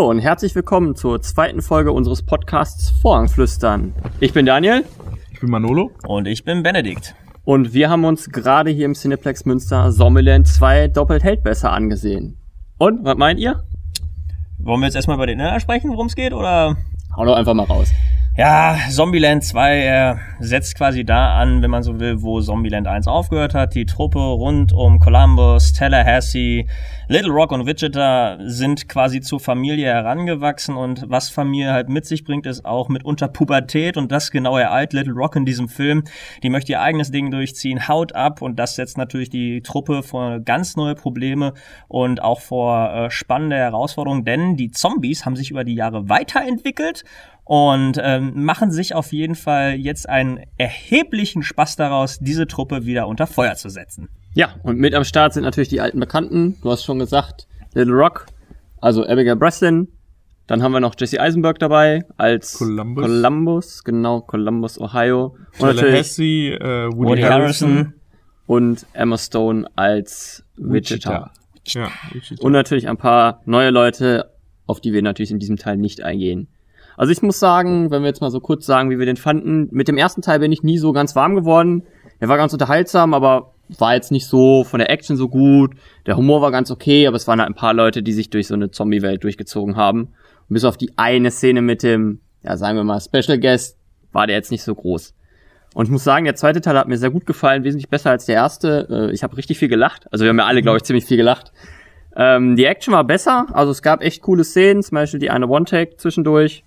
Hallo und herzlich willkommen zur zweiten Folge unseres Podcasts Vorhangflüstern. Ich bin Daniel. Ich bin Manolo. Und ich bin Benedikt. Und wir haben uns gerade hier im Cineplex Münster Zombieland 2 doppelt hält besser angesehen. Und, was meint ihr? Wollen wir jetzt erstmal über den Inhalt sprechen, worum es geht, oder? Hau doch einfach mal raus. Ja, Zombieland 2 äh, setzt quasi da an, wenn man so will, wo Zombieland 1 aufgehört hat. Die Truppe rund um Columbus, Tallahassee, Little Rock und Wichita sind quasi zur Familie herangewachsen. Und was Familie halt mit sich bringt, ist auch mitunter Pubertät und das genau ereilt Little Rock in diesem Film. Die möchte ihr eigenes Ding durchziehen, haut ab. Und das setzt natürlich die Truppe vor ganz neue Probleme und auch vor äh, spannende Herausforderungen, denn die Zombies haben sich über die Jahre weiterentwickelt und ähm, machen sich auf jeden Fall jetzt einen erheblichen Spaß daraus, diese Truppe wieder unter Feuer zu setzen. Ja, und mit am Start sind natürlich die alten Bekannten. Du hast schon gesagt, Little Rock, also Abigail Breslin. Dann haben wir noch Jesse Eisenberg dabei als Columbus, Columbus genau, Columbus, Ohio. Und Tallahassee, äh, Woody, Woody Harrison. Harrison. Und Emma Stone als Wichita. Ja, Wichita. Und natürlich ein paar neue Leute, auf die wir natürlich in diesem Teil nicht eingehen. Also ich muss sagen, wenn wir jetzt mal so kurz sagen, wie wir den fanden, mit dem ersten Teil bin ich nie so ganz warm geworden. Er war ganz unterhaltsam, aber war jetzt nicht so von der Action so gut. Der Humor war ganz okay, aber es waren halt ein paar Leute, die sich durch so eine Zombie-Welt durchgezogen haben. Und bis auf die eine Szene mit dem, ja sagen wir mal, Special Guest, war der jetzt nicht so groß. Und ich muss sagen, der zweite Teil hat mir sehr gut gefallen, wesentlich besser als der erste. Äh, Ich habe richtig viel gelacht. Also wir haben ja alle, glaube ich, ziemlich viel gelacht. Ähm, die Action war besser, also es gab echt coole Szenen, zum Beispiel die eine One-Take zwischendurch.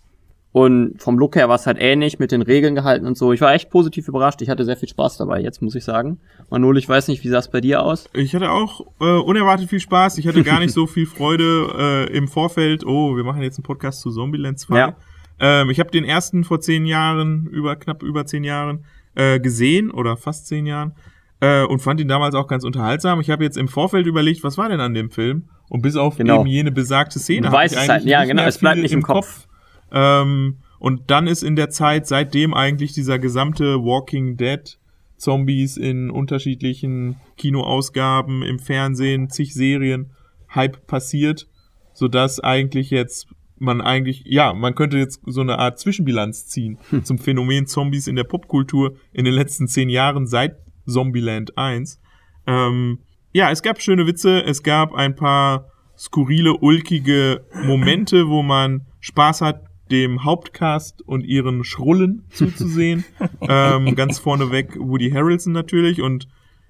Und vom Look her war es halt ähnlich, mit den Regeln gehalten und so. Ich war echt positiv überrascht. Ich hatte sehr viel Spaß dabei, jetzt muss ich sagen. Manol, ich weiß nicht, wie sah es bei dir aus? Ich hatte auch äh, unerwartet viel Spaß. Ich hatte gar nicht so viel Freude äh, im Vorfeld. Oh, wir machen jetzt einen Podcast zu Zombieland 2. Ja. Ähm, ich habe den ersten vor zehn Jahren, über knapp über zehn Jahren, äh, gesehen oder fast zehn Jahren äh, und fand ihn damals auch ganz unterhaltsam. Ich habe jetzt im Vorfeld überlegt, was war denn an dem Film? Und bis auf Genau. eben jene besagte Szene. Du weißt ich es eigentlich halt, ja, nicht genau, es bleibt nicht im Kopf. Ähm, und dann ist in der Zeit seitdem eigentlich dieser gesamte Walking Dead Zombies in unterschiedlichen Kinoausgaben, im Fernsehen, zig Serien Hype passiert, sodass eigentlich jetzt man eigentlich, ja, man könnte jetzt so eine Art Zwischenbilanz ziehen Hm. zum Phänomen Zombies in der Popkultur in den letzten zehn Jahren seit Zombieland 1. Ähm, ja, es gab schöne Witze, es gab ein paar skurrile, ulkige Momente, wo man Spaß hat, dem Hauptcast und ihren Schrullen zuzusehen. ähm, ganz vorneweg Woody Harrelson natürlich und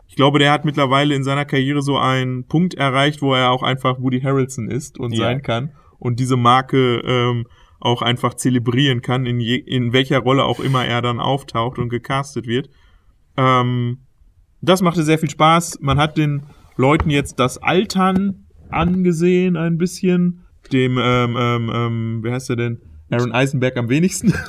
ich glaube, der hat mittlerweile in seiner Karriere so einen Punkt erreicht, wo er auch einfach Woody Harrelson ist und Ja. sein kann und diese Marke ähm, auch einfach zelebrieren kann, in, je, in welcher Rolle auch immer er dann auftaucht und gecastet wird. Ähm, das machte sehr viel Spaß. Man hat den Leuten jetzt das Altern angesehen ein bisschen. Dem, ähm, ähm, ähm, wie heißt er denn? Aaron Eisenberg am wenigsten.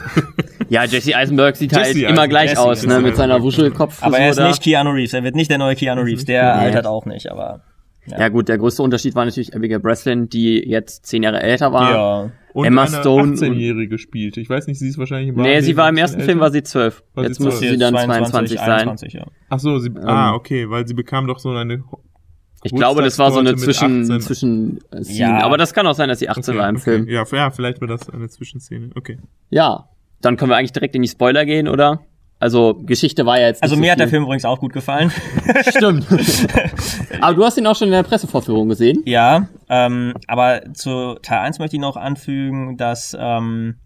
Ja, Jesse Eisenberg sieht halt Jesse immer Eisenberg, gleich Jesse, aus, ne, Jesse mit seiner. Wuschelkopf. Aber er ist nicht Keanu Reeves, er wird nicht der neue Keanu Reeves, der Keanu. altert auch nicht, aber Ja gut, der größte Unterschied war natürlich Abigail Breslin, die jetzt zehn Jahre älter war. ja. Und Emma Stone und- 18-Jährige spielt. Ich weiß nicht, sie ist wahrscheinlich im Nee, sie war im ersten bisschen Film älter. war sie zwölf. War sie Jetzt müsste zwölf? sie dann 22, 22 sein. 21, ja. Ach so, sie, ah, okay, weil sie bekam doch so eine Ich glaube, das war so eine Zwischen, 18. Zwischen Scene. Ja. Aber das kann auch sein, dass sie 18 Okay, war im okay. Film. Ja, ja, vielleicht war das eine Zwischenszene. Okay. Ja, dann können wir eigentlich direkt in die Spoiler gehen, oder? Also Geschichte war ja jetzt. Also mir so hat der. Film übrigens auch gut gefallen. Stimmt. Aber du hast ihn auch schon in der Pressevorführung gesehen. Ja, ähm, aber zu Teil 1 möchte ich noch anfügen, dass ähm,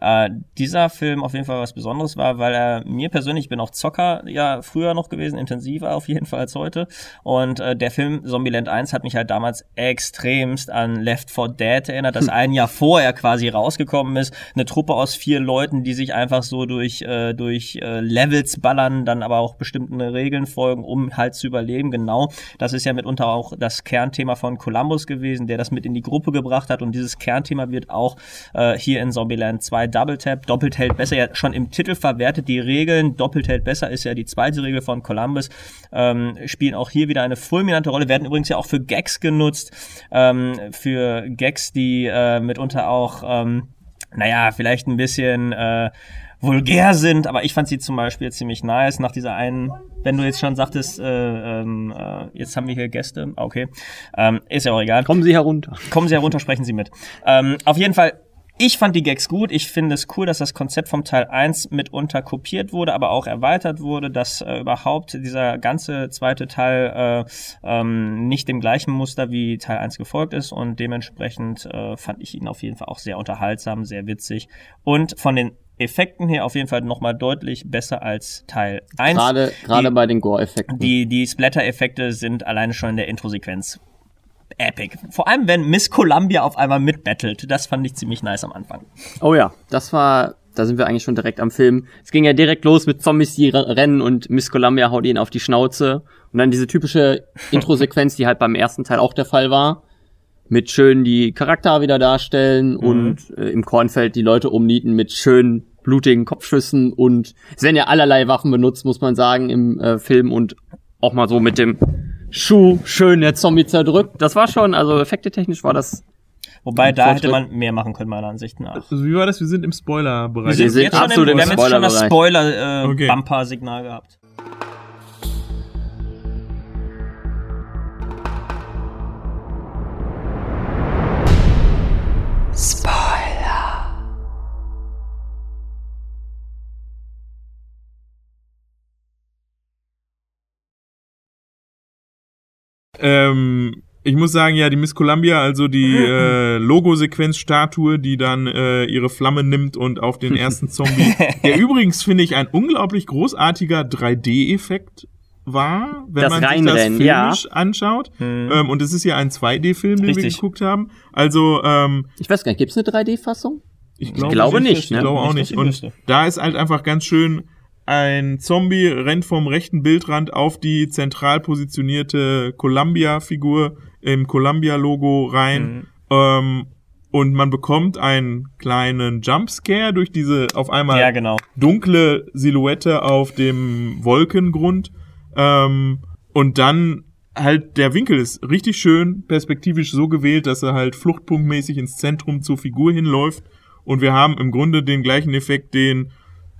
äh, dieser Film auf jeden Fall was Besonderes war, weil er mir persönlich, ich bin auch Zocker ja früher noch gewesen, intensiver auf jeden Fall als heute. Und äh, der Film Zombieland 1 hat mich halt damals extremst an Left 4 Dead erinnert, das ein Jahr vorher quasi rausgekommen ist. Eine Truppe aus vier Leuten, die sich einfach so durch, äh, durch äh, Levels ballern, dann aber auch bestimmten Regeln folgen, um halt zu überleben. Genau, das ist ja mitunter auch das Kernthema von Columbus gewesen, der das mit in die Gruppe gebracht hat. Und dieses Kernthema wird auch äh, hier in Zombieland 2 Double Tap, doppelt hält besser, ja schon im Titel verwertet. Die Regeln, doppelt hält besser, ist ja die zweite Regel von Columbus, ähm, spielen auch hier wieder eine fulminante Rolle, werden übrigens ja auch für Gags genutzt, ähm, für Gags, die äh, mitunter auch ähm, naja, vielleicht ein bisschen äh, vulgär sind, aber ich fand sie zum Beispiel ziemlich nice. Nach dieser einen, wenn du jetzt schon sagtest, äh, ähm, äh, jetzt haben wir hier Gäste, okay, ähm, ist ja auch egal. Kommen Sie herunter. Kommen Sie herunter, sprechen Sie mit. Ähm, auf jeden Fall, ich fand die Gags gut. Ich finde es cool, dass das Konzept vom Teil 1 mitunter kopiert wurde, aber auch erweitert wurde, dass äh, überhaupt dieser ganze zweite Teil äh, ähm, nicht dem gleichen Muster wie Teil 1 gefolgt ist und dementsprechend äh, fand ich ihn auf jeden Fall auch sehr unterhaltsam, sehr witzig und von den Effekten her auf jeden Fall nochmal deutlich besser als Teil 1. Gerade, gerade bei den Gore-Effekten. Die, die Splatter-Effekte sind alleine schon in der Intro-Sequenz epic. Vor allem, wenn Miss Columbia auf einmal mitbattelt. Das fand ich ziemlich nice am Anfang. Oh ja, das war, da sind wir eigentlich schon direkt am Film. Es ging ja direkt los mit Zombies, die rennen und Miss Columbia haut ihn auf die Schnauze. Und dann diese typische Intro-Sequenz, die halt beim ersten Teil auch der Fall war. Mit schön die Charakter wieder darstellen mhm. und äh, im Kornfeld die Leute umnieten mit schönen blutigen Kopfschüssen und es werden ja allerlei Waffen benutzt, muss man sagen, im äh, Film und auch mal so mit dem Schuh schön der Zombie zerdrückt. Das war schon, also effektetechnisch war das. Wobei da hätte man mehr machen können, meiner Ansicht nach. Also wie war das? Wir sind im Spoiler-Bereich. Wir sind, sind jetzt absolut im, im Spoiler-Bereich. Wir haben jetzt schon das Spoiler-Bumper-Signal äh, okay. gehabt. Ähm, ich muss sagen, ja, die Miss Columbia, also die äh, Logo-Sequenz-Statue, die dann äh, ihre Flamme nimmt und auf den ersten Zombie, der übrigens, finde ich, ein unglaublich großartiger 3D-Effekt war, wenn das man sich das filmisch ja. anschaut. Hm. Ähm, und es ist ja ein 2D-Film, den Richtig. wir geguckt haben. Also, ähm, Ich weiß gar nicht, gibt's eine 3D-Fassung? Ich, glaube, ich glaube nicht. nicht ne? Ich glaube auch nicht. Und da ist halt einfach ganz schön ein Zombie rennt vom rechten Bildrand auf die zentral positionierte Columbia-Figur im Columbia-Logo rein. Mhm. Ähm, und man bekommt einen kleinen Jumpscare durch diese auf einmal ja, genau. dunkle Silhouette auf dem Wolkengrund. Ähm, und dann halt der Winkel ist richtig schön perspektivisch so gewählt, dass er halt fluchtpunktmäßig ins Zentrum zur Figur hinläuft. Und wir haben im Grunde den gleichen Effekt, den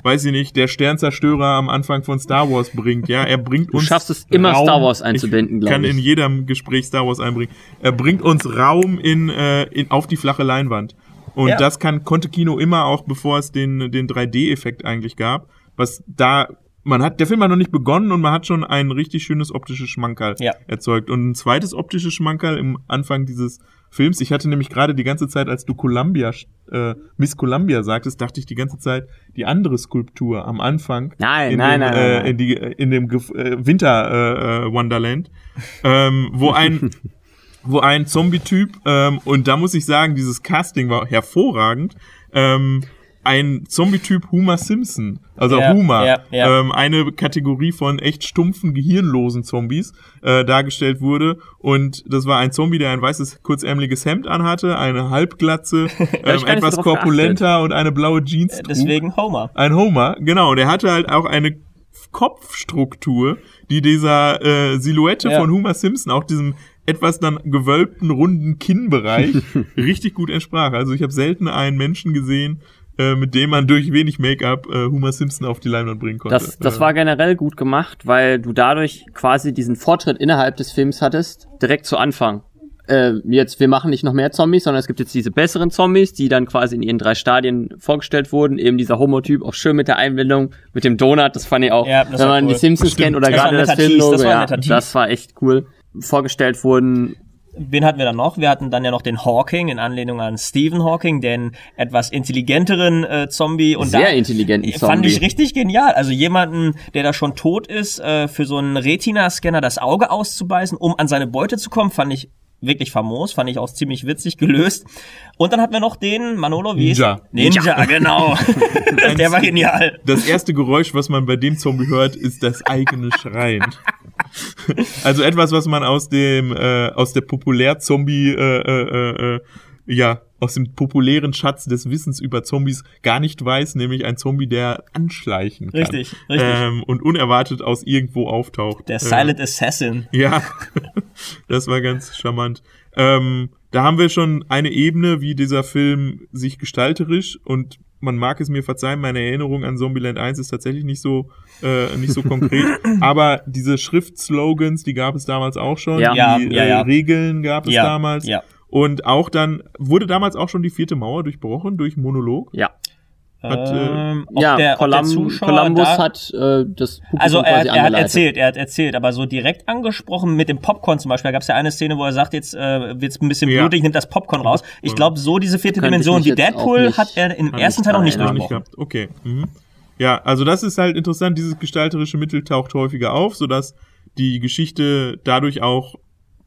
weiß ich nicht, der Sternzerstörer am Anfang von Star Wars bringt. Ja, er bringt uns. Du schaffst es immer Raum, Star Wars einzubinden, glaube ich. Kann in jedem Gespräch Star Wars einbringen. Er bringt uns Raum in, äh, in auf die flache Leinwand. Und ja. das kann konnte Kino immer auch, bevor es den den 3D-Effekt eigentlich gab. Was da man hat, der Film hat noch nicht begonnen und man hat schon ein richtig schönes optisches Schmankerl ja. erzeugt. Und ein zweites optisches Schmankerl im Anfang dieses Films. Ich hatte nämlich gerade die ganze Zeit, als du Columbia, äh, Miss Columbia sagtest, dachte ich die ganze Zeit die andere Skulptur am Anfang. Nein, in nein, dem, nein, äh, nein, In, die, in dem äh, Winter äh, äh, Wonderland, ähm, wo ein wo ein Zombie-Typ ähm, und da muss ich sagen, dieses Casting war hervorragend. Ähm, ein Zombie-Typ Homer Simpson, also ja, Homer, ja, ja. Ähm, eine Kategorie von echt stumpfen, gehirnlosen Zombies äh, dargestellt wurde. Und das war ein Zombie, der ein weißes, kurzärmeliges Hemd anhatte, eine Halbglatze, ähm, etwas korpulenter geachtet. und eine blaue Jeans. Äh, trug. Deswegen Homer. Ein Homer, genau. Und er hatte halt auch eine Kopfstruktur, die dieser äh, Silhouette von Homer Simpson, auch diesem etwas dann gewölbten, runden Kinnbereich richtig gut entsprach. Also ich habe selten einen Menschen gesehen, äh, mit dem man durch wenig Make-up äh, Homer Simpson auf die Leinwand bringen konnte. Das, das war generell gut gemacht, weil du dadurch quasi diesen Fortschritt innerhalb des Films hattest, direkt zu Anfang. Äh, jetzt, wir machen nicht noch mehr Zombies, sondern es gibt jetzt diese besseren Zombies, die dann quasi in ihren drei Stadien vorgestellt wurden. Eben dieser Homotyp, auch schön mit der Einbindung, mit dem Donut, das fand ich auch, ja, wenn man cool. die Simpsons Stimmt. kennt oder das gerade das Filmlogo, das, ja, das war echt cool. Vorgestellt wurden wen hatten wir dann noch? Wir hatten dann ja noch den Hawking in Anlehnung an Stephen Hawking, den etwas intelligenteren äh, Zombie. Und Sehr da intelligenten Zombie. Fand ich richtig genial. Also jemanden, der da schon tot ist, äh, für so einen Retina-Scanner das Auge auszubeißen, um an seine Beute zu kommen, fand ich wirklich famos, fand ich auch ziemlich witzig gelöst. Und dann hatten wir noch den Manolo, wie Ninja. Ninja, Ninja, genau. der war genial. Das erste Geräusch, was man bei dem Zombie hört, ist das eigene Schreien. also etwas, was man aus dem äh, aus der Populär-Zombie äh, äh, äh, ja aus dem populären Schatz des Wissens über Zombies gar nicht weiß, nämlich ein Zombie, der anschleichen kann. Richtig, richtig. Ähm, und unerwartet aus irgendwo auftaucht. Der Silent äh, Assassin. Ja, das war ganz charmant. Ähm, da haben wir schon eine Ebene, wie dieser Film sich gestalterisch und man mag es mir verzeihen, meine Erinnerung an Zombieland 1 ist tatsächlich nicht so äh, nicht so konkret, aber diese Schriftslogans, die gab es damals auch schon, Ja. die Ja, ja, ja. Äh, Regeln gab es Ja, damals ja. Und auch dann wurde damals auch schon die vierte Mauer durchbrochen durch Monolog. Ja. Hat, äh, ähm, ja, der, Colum Zuschauer Columbus da, hat äh, das Publikum Also er, quasi er hat erzählt, er hat erzählt, aber so direkt angesprochen mit dem Popcorn zum Beispiel, da gab es ja eine Szene, wo er sagt, jetzt äh, wird's ein bisschen Ja. blutig, nimmt das Popcorn raus. Ich glaube, so diese vierte Könnte Dimension wie Deadpool nicht- hat er im ersten Teil noch nicht durchbrochen. nicht gehabt. Okay. Mhm. Ja, also das ist halt interessant, dieses gestalterische Mittel taucht häufiger auf, sodass die Geschichte dadurch auch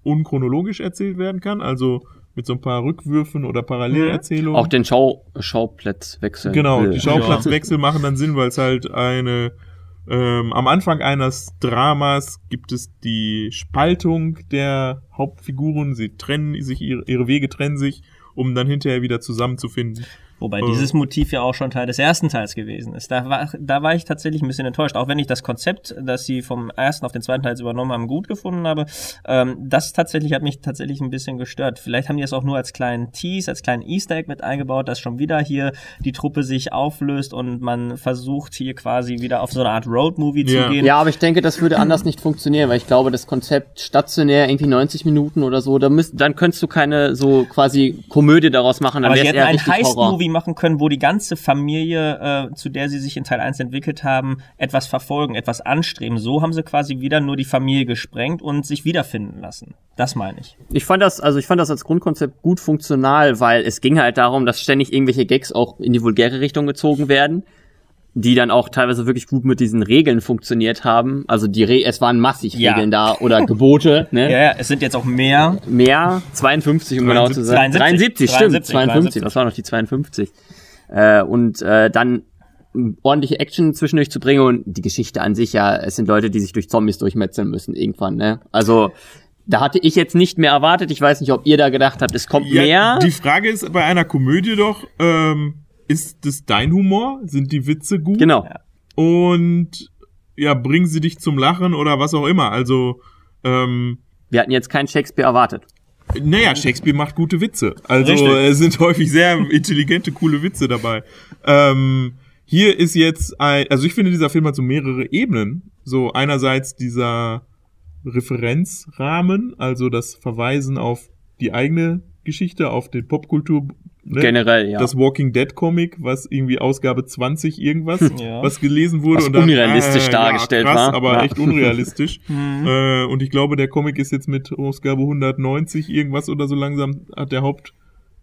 unchronologisch erzählt werden kann, also mit so ein paar Rückwürfen oder Parallelerzählungen. Auch den Schau Schauplatz wechseln. Genau, will. die Schauplatzwechsel machen dann Sinn, weil es halt eine ähm, am Anfang eines Dramas gibt es die Spaltung der Hauptfiguren, sie trennen sich, ihre, ihre Wege trennen sich, um dann hinterher wieder zusammenzufinden. Wobei Äh. dieses Motiv ja auch schon Teil des ersten Teils gewesen ist. Da war, da war ich tatsächlich ein bisschen enttäuscht, auch wenn ich das Konzept, das sie vom ersten auf den zweiten Teil übernommen haben, gut gefunden habe. Ähm, das tatsächlich hat mich tatsächlich ein bisschen gestört. Vielleicht haben die es auch nur als kleinen Tease, als kleinen Easter Egg mit eingebaut, dass schon wieder hier die Truppe sich auflöst und man versucht hier quasi wieder auf so eine Art Road-Movie Ja. zu gehen. Ja, aber ich denke, das würde anders nicht funktionieren, weil ich glaube, das Konzept stationär irgendwie 90 Minuten oder so, da müsst, dann könntest du keine so quasi Komödie daraus machen, dann Aber hätten eher ein richtig Heist-Movie machen können, wo die ganze Familie, äh, zu der sie sich in Teil 1 entwickelt haben, etwas verfolgen, etwas anstreben. So haben sie quasi wieder nur die Familie gesprengt und sich wiederfinden lassen. Das meine ich. Ich fand das, also ich fand das als Grundkonzept gut funktional, weil es ging halt darum, dass ständig irgendwelche Gags auch in die vulgäre Richtung gezogen werden, die dann auch teilweise wirklich gut mit diesen Regeln funktioniert haben. Also die Re es waren massig Ja. Regeln da oder Gebote, ne? Ja, ja, es sind jetzt auch mehr. Mehr, 52 um genau zu sein. 73, 73, stimmt, 73, 52, das war noch die 52. Äh, und äh, dann ordentliche Action zwischendurch zu bringen und die Geschichte an sich, ja, es sind Leute, die sich durch Zombies durchmetzeln müssen irgendwann, ne? Also da hatte ich jetzt nicht mehr erwartet. Ich weiß nicht, ob ihr da gedacht habt, es kommt mehr. Die Frage ist bei einer Komödie doch, ähm, ist das dein Humor? Sind die Witze gut? Genau. Und ja, bringen sie dich zum Lachen oder was auch immer. Also, ähm, Wir hatten jetzt keinen Shakespeare erwartet. Naja, Shakespeare macht gute Witze. Also Richtig. es sind häufig sehr intelligente, coole Witze dabei. Ähm, hier ist jetzt ein, also ich finde, dieser Film hat so mehrere Ebenen. So einerseits dieser Referenzrahmen, also das Verweisen auf die eigene Geschichte, auf den Popkultur. Ne? Generell, ja. Das Walking Dead Comic, was irgendwie Ausgabe 20 irgendwas, Ja. was gelesen wurde. Was und dann, unrealistisch äh, dargestellt ja, krass, war. aber Ja. echt unrealistisch. Mhm. äh, und ich glaube, der Comic ist jetzt mit Ausgabe 190 irgendwas oder so langsam hat der Haupt,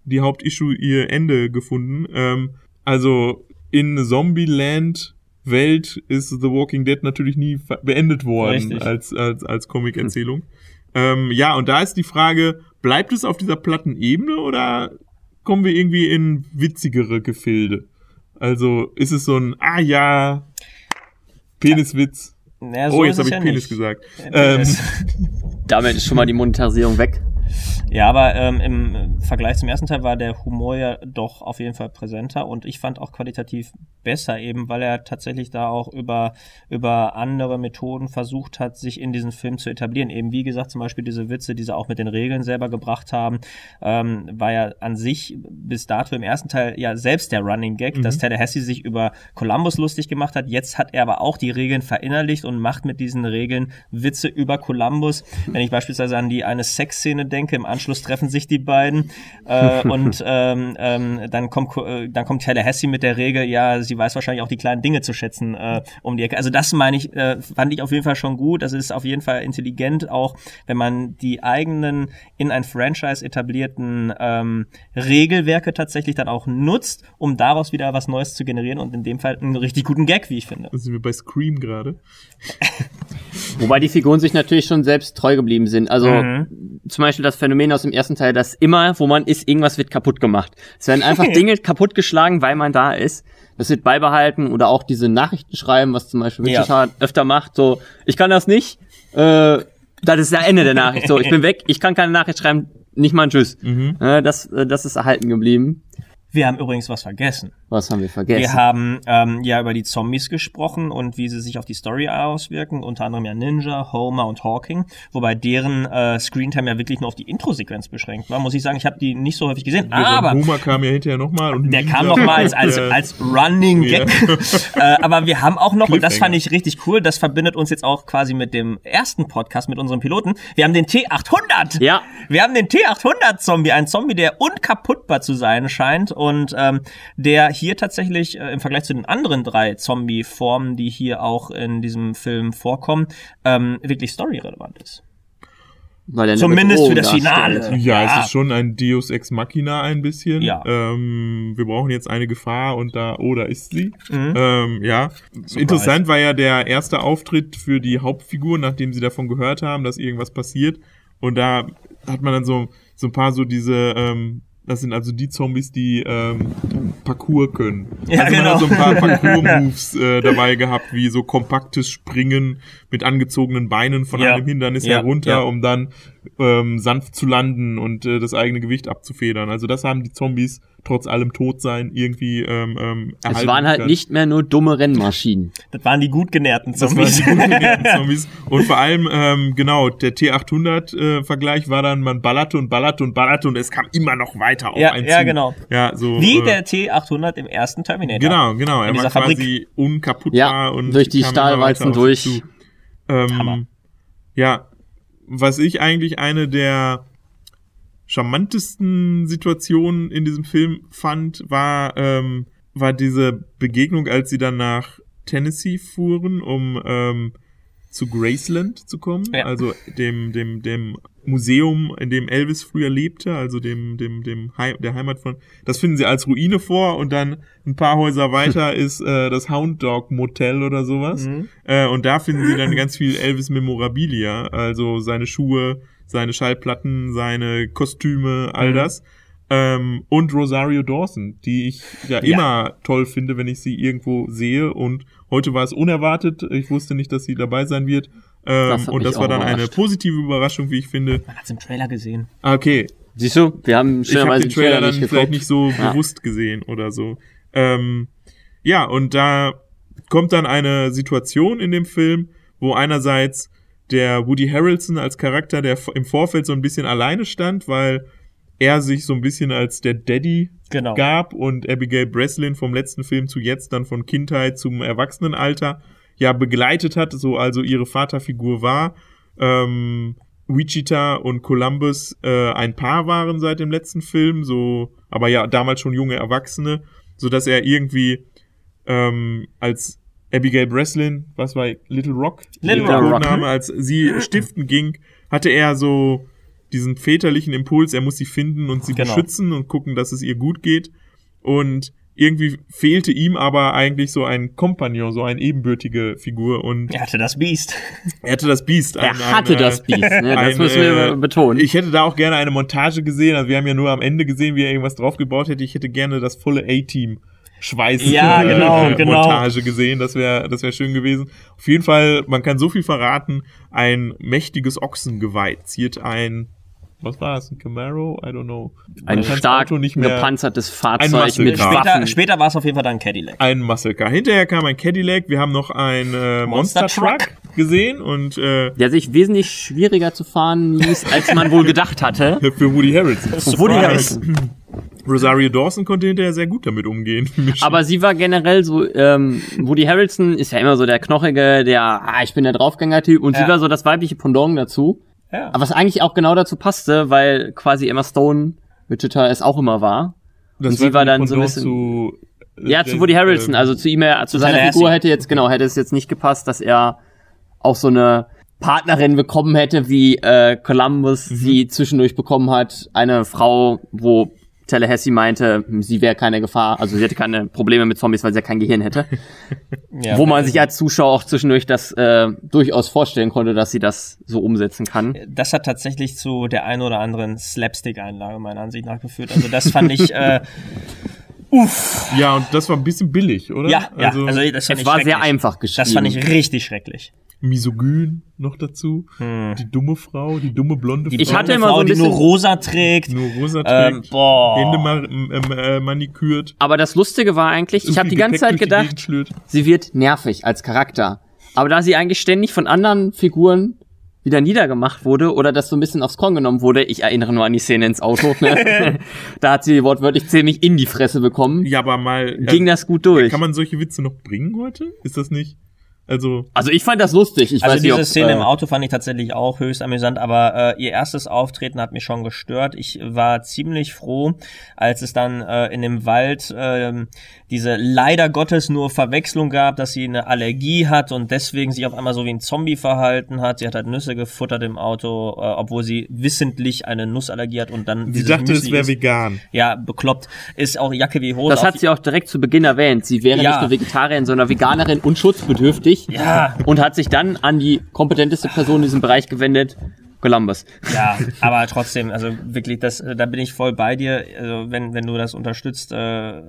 die Hauptissue ihr Ende gefunden. Ähm, also in Zombieland Welt ist The Walking Dead natürlich nie beendet worden Richtig. als, als, als Comic-Erzählung. Ähm, ja, und da ist die Frage, bleibt es auf dieser platten Ebene oder kommen wir irgendwie in witzigere Gefilde? Also ist es so ein, ah ja, Peniswitz. Naja, oh, ist jetzt habe ich ja Penis nicht. gesagt. Äh, Ähm. Damit ist schon mal die Monetarisierung weg. Ja, aber ähm, im Vergleich zum ersten Teil war der Humor ja doch auf jeden Fall präsenter und ich fand auch qualitativ besser, eben weil er tatsächlich da auch über, über andere Methoden versucht hat, sich in diesen Film zu etablieren. Eben wie gesagt, zum Beispiel diese Witze, die sie auch mit den Regeln selber gebracht haben, ähm, war ja an sich bis dato im ersten Teil ja selbst der Running Gag, dass Tallahassee sich über Columbus lustig gemacht hat. Jetzt hat er aber auch die Regeln verinnerlicht und macht mit diesen Regeln Witze über Columbus. Wenn ich beispielsweise an die eine Sexszene denke, im Anschluss treffen sich die beiden äh, und ähm, ähm, dann kommt äh, dann kommt Tallahassee mit der Regel, ja, sie weiß wahrscheinlich auch die kleinen Dinge zu schätzen äh, um die Ecke. Also das meine ich, äh, fand ich auf jeden Fall schon gut. Das ist auf jeden Fall intelligent, auch wenn man die eigenen in ein Franchise etablierten ähm, Regelwerke tatsächlich dann auch nutzt, um daraus wieder was Neues zu generieren und in dem Fall einen richtig guten Gag, wie ich finde. da sind wir bei Scream gerade. Wobei die Figuren sich natürlich schon selbst treu geblieben sind. Also Mhm. zum Beispiel das Phänomen aus dem ersten Teil, dass immer, wo man ist, irgendwas wird kaputt gemacht. Es werden einfach Dinge kaputtgeschlagen, weil man da ist. Das wird beibehalten oder auch diese Nachrichten schreiben, was zum Beispiel Ja. Richard öfter macht. So, ich kann das nicht. Äh, das ist das Ende der Nachricht. So, ich bin weg. Ich kann keine Nachricht schreiben. Nicht mal ein Tschüss. Mhm. Äh, das, äh, das ist erhalten geblieben. Wir haben übrigens was vergessen. Was haben wir vergessen? Wir haben ähm, ja über die Zombies gesprochen und wie sie sich auf die Story auswirken, unter anderem ja Ninja, Homer und Hawking, wobei deren äh, Screentime ja wirklich nur auf die Intro-Sequenz beschränkt war. Muss ich sagen, ich habe die nicht so häufig gesehen, aber Homer kam ja hinterher nochmal und der Ninja- kam noch mal als, als, Ja. als Running Gag. äh, aber wir haben auch noch, und das fand ich richtig cool, das verbindet uns jetzt auch quasi mit dem ersten Podcast, mit unserem Piloten. Wir haben den T800. Ja. Wir haben den T800-Zombie, ein Zombie, der unkaputtbar zu sein scheint und ähm, der hier tatsächlich äh, im Vergleich zu den anderen drei Zombie-Formen, die hier auch in diesem Film vorkommen, ähm, wirklich storyrelevant ist. Er Zumindest für das darstellt. Finale. Ja, Ja. es ist schon ein Deus Ex Machina ein bisschen. Ja. Ähm, wir brauchen jetzt eine Gefahr und da, oh, da ist sie. Mhm. Ähm, ja. Interessant war ja der erste Auftritt für die Hauptfigur, nachdem sie davon gehört haben, dass irgendwas passiert. Und da hat man dann so, so ein paar so diese, ähm, das sind also die Zombies, die ähm, Parkour können. Ja, also man genau. hat so ein paar Parkour-Moves äh, dabei gehabt, wie so kompaktes Springen mit angezogenen Beinen von Ja. einem Hindernis Ja, herunter, ja. um dann ähm, sanft zu landen und äh, das eigene Gewicht abzufedern. Also das haben die Zombies trotz allem Todsein irgendwie ähm, ähm, Es erhalten waren halt können. nicht mehr nur dumme Rennmaschinen. Das waren die gut genährten Das waren Zombies. die gut genährten Zombies. Und vor allem, ähm, genau, der T800-Vergleich war dann, man ballerte und ballerte und ballerte und es kam immer noch weiter auf Ja, einen ja, zu. genau. Ja, so, Wie äh, der T800 im ersten Terminator. Genau, genau. Er war Fabrik. quasi unkaputtbar Ja, und durch die Stahlwalzen durch. Ähm, Hammer. ja, was ich eigentlich eine der charmantesten Situationen in diesem Film fand, war, ähm, war diese Begegnung, als sie dann nach Tennessee fuhren, um ähm, zu Graceland zu kommen, Ja. also dem, dem, dem Museum, in dem Elvis früher lebte, also dem, dem, dem Heim, der Heimat von, das finden sie als Ruine vor und dann ein paar Häuser weiter ist äh, das Hound Dog Motel oder sowas. Mhm. Äh, und da finden sie dann ganz viel Elvis Memorabilia, also seine Schuhe, seine Schallplatten, seine Kostüme, all Mhm. das. Ähm, und Rosario Dawson, die ich ja, Ja. immer toll finde, wenn ich sie irgendwo sehe. Und heute war es unerwartet. Ich wusste nicht, dass sie dabei sein wird. Ähm, Das hat und das war dann eine positive Überraschung, wie ich finde. Man hat's im Trailer gesehen. Ah, Okay, Siehst du, wir haben ich habe schönerweise den Trailer dann nicht vielleicht geguckt. nicht so Ja. bewusst gesehen oder so. Ähm, ja, und da kommt dann eine Situation in dem Film, wo einerseits der Woody Harrelson als Charakter, der im Vorfeld so ein bisschen alleine stand, weil er sich so ein bisschen als der Daddy Genau. gab und Abigail Breslin vom letzten Film zu jetzt dann von Kindheit zum Erwachsenenalter ja begleitet hat, so also ihre Vaterfigur war. Ähm, Wichita und Columbus äh, ein Paar waren seit dem letzten Film, so, aber ja damals schon junge Erwachsene, so dass er irgendwie ähm, als Abigail Breslin, was war Little Rock, Little Rock. Codename, als sie stiften ging, hatte er so diesen väterlichen Impuls, er muss sie finden und sie Genau. beschützen und gucken, dass es ihr gut geht. Und irgendwie fehlte ihm aber eigentlich so ein Kompagnon, so eine ebenbürtige Figur. Und Er hatte das Biest. er hatte das Biest. Er ein- hatte ein, äh, das Biest, ne? Das ein, müssen wir äh, betonen. Ich hätte da auch gerne eine Montage gesehen. Also wir haben ja nur am Ende gesehen, wie er irgendwas draufgebaut hätte. Ich hätte gerne das volle A-Team. Schweiß Ja, genau, äh, genau. Montage gesehen, das wäre das wäre schön gewesen. Auf jeden Fall, man kann so viel verraten, ein mächtiges Ochsengeweih ziert ein was war das, ein Camaro? I don't know. Ein stark nicht mehr gepanzertes Ein Fahrzeug mit Car. Später, Waffen. später war es auf jeden Fall dann Cadillac. ein Muscle Car. Hinterher kam ein Cadillac, wir haben noch ein äh, Monster, Monster Truck Truck. gesehen und äh, der sich wesentlich schwieriger zu fahren ließ, als man wohl gedacht hatte. für Woody Harrelson. Woody. Harrelson. Rosario Dawson konnte hinterher sehr gut damit umgehen. Aber sie war generell so, ähm, Woody Harrelson ist ja immer so der Knochige, der, ah, ich bin der Draufgänger-Typ und sie Ja. war so das weibliche Pendant dazu. Ja. Aber was eigentlich auch genau dazu passte, weil quasi Emma Stone Wichita es auch immer war. und sie war dann so ein bisschen- zu, äh, Ja, zu Woody Harrelson, also zu ihm, er- zu seiner. Figur hätte jetzt, genau, hätte es jetzt nicht gepasst, dass er auch so eine Partnerin bekommen hätte, wie äh, Columbus Mhm. sie zwischendurch bekommen hat. Eine Frau, wo Tallahassee meinte, sie wäre keine Gefahr, also sie hätte keine Probleme mit Zombies, weil sie ja kein Gehirn hätte. Ja. wo man sich als Zuschauer auch zwischendurch das äh, durchaus vorstellen konnte, dass sie das so umsetzen kann. das hat tatsächlich zu der ein oder anderen Slapstick-Einlage meiner Ansicht nach geführt. Also das fand ich, äh, uff. Ja, und das war ein bisschen billig, oder? Ja, ja, also das fand Es ich war sehr einfach geschrieben. Das fand ich richtig schrecklich. Misogyn noch dazu. Hm. Die dumme Frau, die dumme blonde Frau. Ich hatte blonde immer so Frau, ein die nur bisschen- rosa trägt. nur rosa Ähm, trägt, boah. Hände ma ähm, äh, manikürt. Aber das Lustige war eigentlich, ich habe die ganze Zeit gedacht, sie wird nervig als Charakter. Aber da sie eigentlich ständig von anderen Figuren wieder niedergemacht wurde oder das so ein bisschen aufs Korn genommen wurde, ich erinnere nur an die Szene ins Auto, ne? da hat sie wortwörtlich ziemlich in die Fresse bekommen, Ja, aber mal. ging äh, das gut durch. Kann man solche Witze noch bringen heute? Ist das nicht? Also. also ich fand das lustig. Ich Also weiß nicht, diese ob, Szene äh, im Auto fand ich tatsächlich auch höchst amüsant, aber äh, ihr erstes Auftreten hat mich schon gestört. Ich war ziemlich froh, als es dann äh, in dem Wald ähm, diese leider Gottes nur Verwechslung gab, dass sie eine Allergie hat und deswegen sich auf einmal so wie ein Zombie verhalten hat. Sie hat halt Nüsse gefuttert im Auto, äh, obwohl sie wissentlich eine Nussallergie hat und dann Sie dachte, es Müsli wäre isst. vegan. Ja, bekloppt. Ist auch Jacke wie Hose. Das hat sie auch direkt zu Beginn erwähnt. Sie wäre Ja. nicht nur Vegetarierin, sondern Veganerin und schutzbedürftig. Ja. Und hat sich dann an die kompetenteste Person in diesem Bereich gewendet, Columbus. Ja, aber trotzdem, also wirklich, das, äh, da bin ich voll bei dir. Also wenn, wenn du das unterstützt, äh,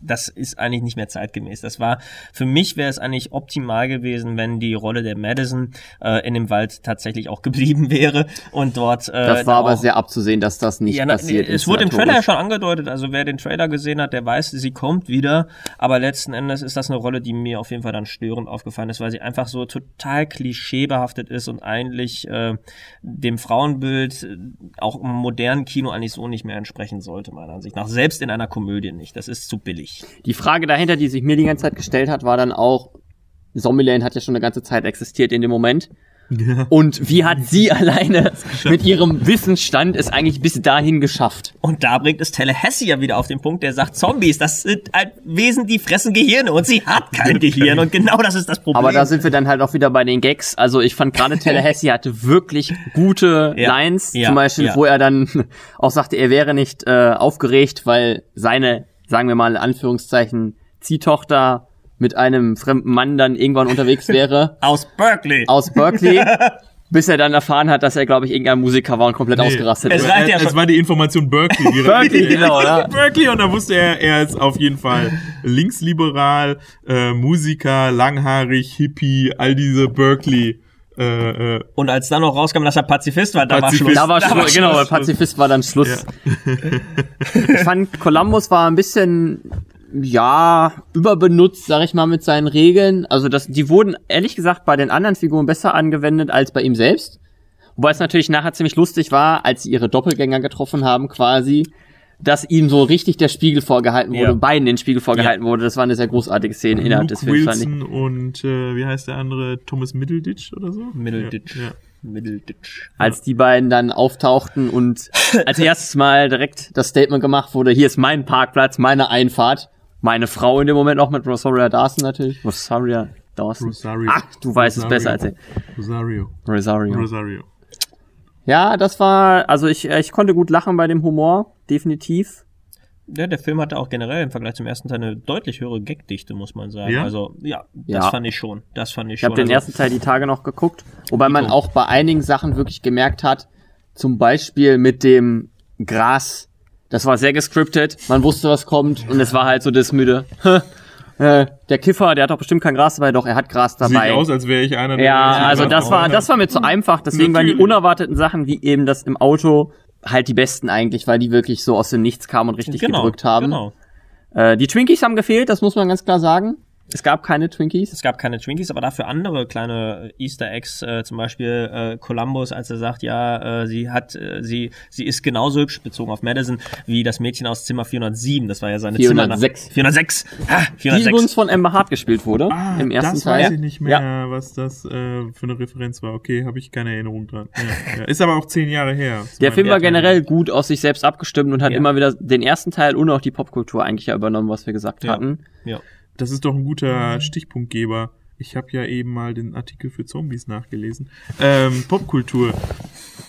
das ist eigentlich nicht mehr zeitgemäß. Das war, für mich wäre es eigentlich optimal gewesen, wenn die Rolle der Madison äh, in dem Wald tatsächlich auch geblieben wäre und dort. Äh, Das war aber auch- sehr abzusehen, dass das nicht ja, passiert es wurde im Trailer ja schon angedeutet, also wer den Trailer gesehen hat, der weiß, sie kommt wieder, aber letzten Endes ist das eine Rolle, die mir auf jeden Fall dann störend aufgefallen ist, weil sie einfach so total klischeebehaftet ist und eigentlich äh, dem Frauenbild äh, auch im modernen Kino eigentlich so nicht mehr entsprechen sollte, meiner Ansicht nach. Selbst in einer Komödie nicht, das ist zu billig. Die Frage dahinter, die sich mir die ganze Zeit gestellt hat, war dann auch, Zombieland hat ja schon eine ganze Zeit existiert in dem Moment. Ja. Und wie hat sie alleine mit ihrem Wissensstand es eigentlich bis dahin geschafft? Und da bringt es Tallahassee ja wieder auf den Punkt, der sagt, Zombies, das sind halt Wesen, die fressen Gehirne und sie hat kein Gehirn und genau das ist das Problem. Aber da sind wir dann halt auch wieder bei den Gags. Also ich fand gerade Tallahassee hatte wirklich gute Ja. Lines. Ja. Zum Beispiel, wo er dann auch sagte, er wäre nicht äh, aufgeregt, weil seine, sagen wir mal in Anführungszeichen, Ziehtochter mit einem fremden Mann dann irgendwann unterwegs wäre. aus Berkeley. aus Berkeley, bis er dann erfahren hat, dass er, glaube ich, irgendein Musiker war und komplett ausgerastet Es ist. reicht ja es war die Information Berkeley. Die Berkeley, genau, ja. Berkeley und da wusste er, er ist auf jeden Fall linksliberal, äh, Musiker, langhaarig, Hippie, all diese Berkeley. Äh, äh, Und als dann noch rauskam, dass er Pazifist war, da Pazifist. war Schluss. Da war Schluss, genau, bei Schluss. Pazifist war dann Schluss. ich fand, Columbus war ein bisschen, ja, überbenutzt, sag ich mal, mit seinen Regeln. Also das, die wurden, ehrlich gesagt, bei den anderen Figuren besser angewendet als bei ihm selbst. Wobei es natürlich nachher ziemlich lustig war, als sie ihre Doppelgänger getroffen haben, quasi, dass ihm so richtig der Spiegel vorgehalten wurde, Ja. beiden den Spiegel vorgehalten wurde. Das war eine sehr großartige Szene innerhalb des Luke Films. fand ich. Wilson und äh, wie heißt der andere? Thomas Middleditch oder so? Middleditch. Ja, ja. Middleditch. als die beiden dann auftauchten und als erstes Mal direkt das Statement gemacht wurde, hier ist mein Parkplatz, meine Einfahrt, meine Frau in dem Moment auch mit Rosaria Dawson natürlich. Rosaria Dawson. Rosario. Ach, du weißt es besser als ich. Rosario. Rosario. Rosario. Ja, das war, also ich, ich konnte gut lachen bei dem Humor, definitiv. Ja, der Film hatte auch generell im Vergleich zum ersten Teil eine deutlich höhere Gagdichte, muss man sagen. Ja? Also, ja, das Ja. fand ich schon. Das fand ich Ich schon. habe den also, ersten Teil die Tage noch geguckt, wobei man auch bei einigen Sachen wirklich gemerkt hat, zum Beispiel mit dem Gras, das war sehr gescriptet, man wusste, was kommt und es war halt so das müde. äh, der Kiffer, der hat doch bestimmt kein Gras dabei, doch, er hat Gras Sieht dabei. aus, als wäre ich einer ja, also das war, das war mir zu einfach, deswegen waren die Natürlich. unerwarteten Sachen, wie eben das im Auto, halt die besten eigentlich, weil die wirklich so aus dem Nichts kamen und richtig genau, gedrückt haben. Genau. Äh, die Twinkies haben gefehlt, das muss man ganz klar sagen. Es gab keine Twinkies. Es gab keine Twinkies, aber dafür andere kleine Easter Eggs, äh, zum Beispiel äh, Columbus, als er sagt, ja, äh, sie hat, äh, sie, sie ist genauso hübsch bezogen auf Madison wie das Mädchen aus Zimmer 407. Das war ja seine 406. Zimmer. 406. Ah, Die übrigens 406. von Emma Hart gespielt wurde Ah, im ersten das Teil. weiß ich nicht mehr, was das äh, für eine Referenz war. Okay, habe ich keine Erinnerung dran. Ja, ja. Ist aber auch zehn Jahre her. Das Der Film war generell gut aus sich selbst abgestimmt und hat Ja. immer wieder den ersten Teil und auch die Popkultur eigentlich ja übernommen, was wir gesagt Ja. hatten. Ja. Das ist doch ein guter Stichpunktgeber. Ich habe ja eben mal den Artikel für Zombies nachgelesen. Ähm, Popkultur.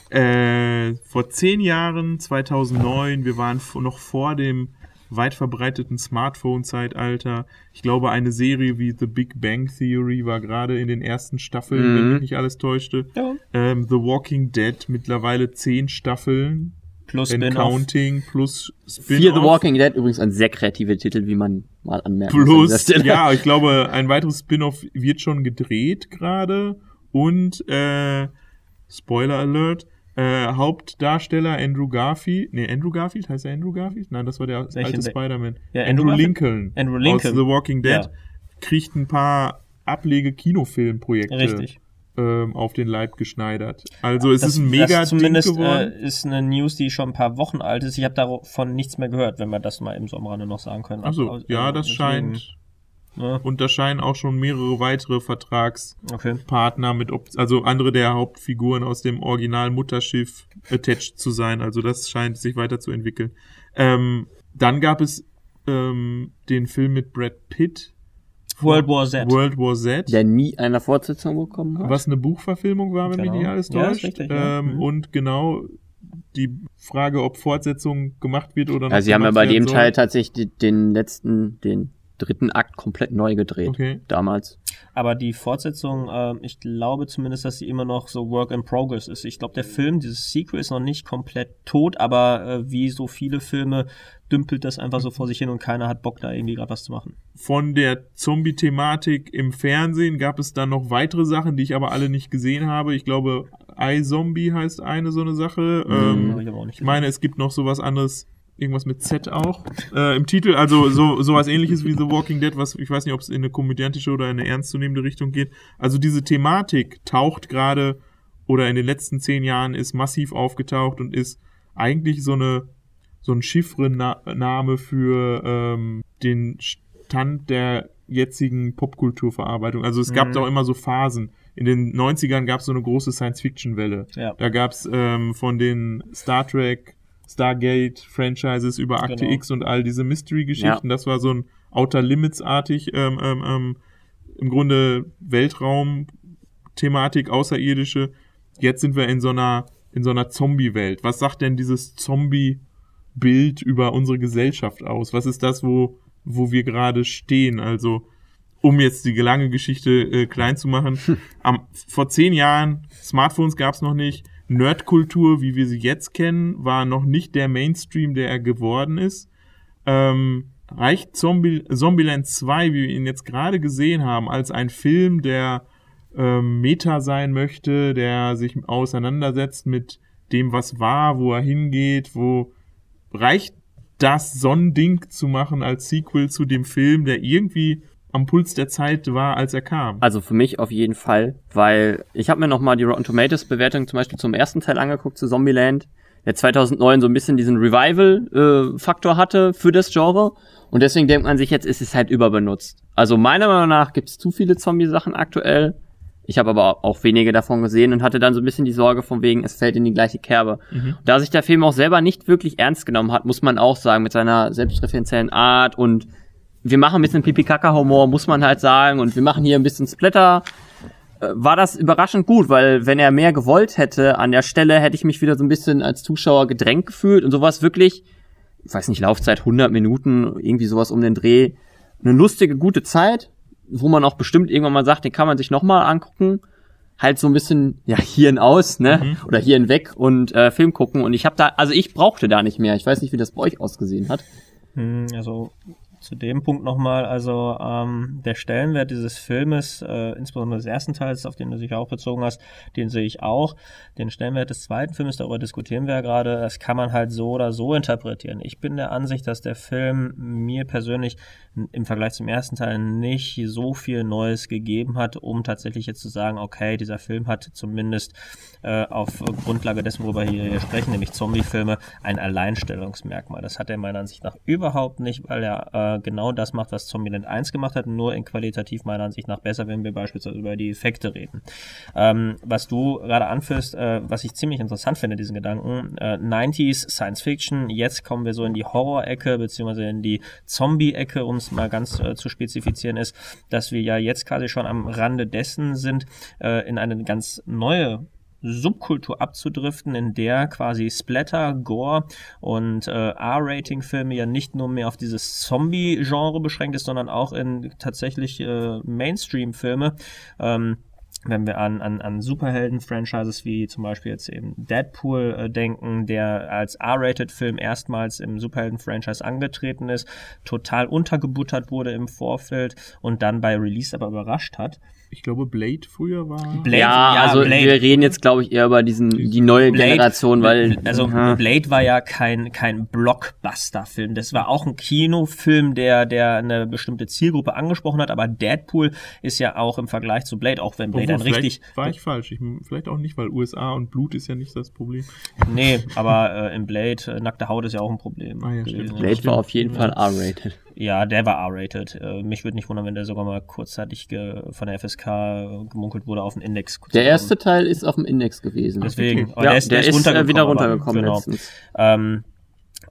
Äh, vor zehn Jahren, 2009, wir waren noch vor dem weit verbreiteten Smartphone-Zeitalter. Ich glaube, eine Serie wie The Big Bang Theory war gerade in den ersten Staffeln, wenn Mhm. mich nicht alles täuschte. ja. Ähm, The Walking Dead, mittlerweile zehn Staffeln. Plus. Counting plus Spin-off. Fear the Walking Dead, übrigens ein sehr kreativer Titel, wie man mal anmerken Plus, ja, ich glaube, ein weiteres Spin-off wird schon gedreht gerade. und äh, Spoiler Alert, äh, Hauptdarsteller Andrew Garfield, nee, Andrew Garfield, heißt er Andrew Garfield? Nein, das war der Welchen alte der- Spider-Man. Ja, Andrew, Andrew Lincoln, Andrew Lincoln. aus The Walking Dead, Ja. kriegt ein paar Ablege-Kinofilmprojekte Richtig. Ähm, auf den Leib geschneidert. Also es Das- ist ein mega das zumindest Ding geworden. Äh, ist eine News, die schon ein paar Wochen alt ist. Ich habe davon nichts mehr gehört, wenn wir das mal eben so am Rande noch sagen können. Achso, Also, ja, äh, das deswegen, scheint. Ne? Und da scheinen auch schon mehrere weitere Vertragspartner Okay. mit, Op also andere der Hauptfiguren aus dem Original Mutterschiff attached zu sein. Also das scheint sich weiterzuentwickeln. Ähm, dann gab es ähm, den Film mit Brad Pitt. World War Z. World War Z. Der nie eine Fortsetzung bekommen hat. was eine Buchverfilmung war, wenn mich Genau. nicht alles Ja, täuscht. richtig, ja. ähm, Mhm. Und genau die Frage, ob Fortsetzung gemacht wird oder noch Ja, sie haben ja bei dem soll. Teil tatsächlich den letzten, den dritten Akt komplett neu gedreht. Okay. Damals. Aber die Fortsetzung, ähm, ich glaube zumindest, dass sie immer noch so Work in Progress ist. Ich glaube, der Film, dieses Sequel ist noch nicht komplett tot, aber äh, wie so viele Filme dümpelt das einfach so vor sich hin und keiner hat Bock, da irgendwie gerade was zu machen. von der Zombie-Thematik im Fernsehen gab es dann noch weitere Sachen, die ich aber alle nicht gesehen habe. Ich glaube, iZombie heißt eine so eine Sache. Hab Ähm, ich aber auch nicht ich meine, es gibt noch sowas anderes, irgendwas mit Z auch äh, im Titel. Also so sowas ähnliches wie The Walking Dead, was ich weiß nicht, ob es in eine komödiantische oder in eine ernstzunehmende Richtung geht. Also diese Thematik taucht gerade oder in den letzten zehn Jahren ist massiv aufgetaucht und ist eigentlich so eine so ein Chiffrename für ähm, den Stand der jetzigen Popkulturverarbeitung. Also es gab Mhm. da auch immer so Phasen. In den 90ern gab es so eine große Science-Fiction-Welle. Ja. Da gab es ähm, von den Star Trek, Stargate-Franchises über Akte Genau. X und all diese Mystery-Geschichten. Das war so ein Outer Limits-artig, ähm, ähm, ähm, im Grunde Weltraum-Thematik, außerirdische. Jetzt sind wir in so einer, in so einer Zombie-Welt. Was sagt denn dieses Zombie-Bild über unsere Gesellschaft aus? Was ist das, wo, wo wir gerade stehen? Also, um jetzt die lange Geschichte äh, klein zu machen. Am, vor zehn Jahren, Smartphones gab es noch nicht. Nerdkultur, wie wir sie jetzt kennen, war noch nicht der Mainstream, der er geworden ist. Ähm, reicht Zombie, Zombieland 2, wie wir ihn jetzt gerade gesehen haben, als ein Film, der ähm, Meta sein möchte, der sich auseinandersetzt mit dem, was war, wo er hingeht, wo reicht das, so ein Ding zu machen als Sequel zu dem Film, der irgendwie am Puls der Zeit war, als er kam. Also für mich auf jeden Fall, weil ich habe mir noch mal die Rotten Tomatoes Bewertung zum Beispiel zum ersten Teil angeguckt zu Zombieland, der 2009 so ein bisschen diesen Revival-Faktor hatte für das Genre und deswegen denkt man sich jetzt, ist es halt überbenutzt. Also meiner Meinung nach gibt es zu viele Zombie-Sachen aktuell. Ich habe aber auch wenige davon gesehen und hatte dann so ein bisschen die Sorge von wegen, es fällt in die gleiche Kerbe. Da sich der Film auch selber nicht wirklich ernst genommen hat, muss man auch sagen, mit seiner selbstreferenziellen Art und wir machen ein bisschen Pipi-Kaka-Humor, muss man halt sagen, und wir machen hier ein bisschen Splatter, äh, war das überraschend gut, weil wenn er mehr gewollt hätte an der Stelle, hätte ich mich wieder so ein bisschen als Zuschauer gedrängt gefühlt. Und sowas wirklich, ich weiß nicht, Laufzeit 100 Minuten, irgendwie sowas um den Dreh, eine lustige, gute Zeit, wo man auch bestimmt irgendwann mal sagt, den kann man sich nochmal angucken, halt so ein bisschen, ja, hierhin aus, ne, oder hierhin weg und äh, Film gucken. Und ich habe da, also ich brauchte da nicht mehr, ich weiß nicht, wie das bei euch ausgesehen hat. Hm, Also zu dem Punkt nochmal, also ähm, der Stellenwert dieses Filmes, äh, insbesondere des ersten Teils, auf den du dich auch bezogen hast, den sehe ich auch. Den Stellenwert des zweiten Filmes, darüber diskutieren wir ja gerade, das kann man halt so oder so interpretieren. Ich bin der Ansicht, dass der Film mir persönlich im Vergleich zum ersten Teil nicht so viel Neues gegeben hat, um tatsächlich jetzt zu sagen, okay, dieser Film hat zumindest äh, auf Grundlage dessen, worüber wir hier sprechen, nämlich Zombie-Filme, ein Alleinstellungsmerkmal. Das hat er meiner Ansicht nach überhaupt nicht, weil er äh, genau das macht, was Zombieland 1 gemacht hat, nur in qualitativ meiner Ansicht nach besser, wenn wir beispielsweise über die Effekte reden. Ähm, was du gerade anführst, äh, was ich ziemlich interessant finde, diesen Gedanken, äh, 90s Science Fiction, jetzt kommen wir so in die Horror-Ecke, beziehungsweise in die Zombie-Ecke, um es mal ganz äh, zu spezifizieren, ist, dass wir ja jetzt quasi schon am Rande dessen sind, äh, in eine ganz neue Subkultur abzudriften, in der quasi Splatter, Gore und äh, R-Rating-Filme ja nicht nur mehr auf dieses Zombie-Genre beschränkt ist, sondern auch in tatsächlich äh, Mainstream-Filme. Ähm, wenn wir an, an, an Superhelden-Franchises wie zum Beispiel jetzt eben Deadpool äh, denken, der als R-Rated-Film erstmals im Superhelden-Franchise angetreten ist, total untergebuttert wurde im Vorfeld und dann bei Release aber überrascht hat. Ich glaube, Blade früher war. Blade, ja, ja, also Blade. wir reden jetzt, glaube ich, eher über diesen die neue Blade- Generation, weil also Aha. Blade war ja kein kein Blockbuster-Film. Das war auch ein Kinofilm, der der eine bestimmte Zielgruppe angesprochen hat. Aber Deadpool ist ja auch im Vergleich zu Blade, auch wenn Blade Obwohl, vielleicht richtig war ich falsch. Ich, vielleicht auch nicht, weil USA und Blut ist ja nicht das Problem. nee, aber äh, in Blade äh, nackte Haut ist ja auch ein Problem. Ah, ja. Blade war auf jeden Fall R-rated. Ja, der war R-rated. Äh, mich würde nicht wundern, wenn der sogar mal kurzzeitig von der FSK gemunkelt wurde auf den Index. Der erste Teil ist auf dem Index gewesen. Deswegen. Aber ja, der ist, der ist, äh, runtergekommen, wieder aber- runtergekommen genau. letztens. Ähm,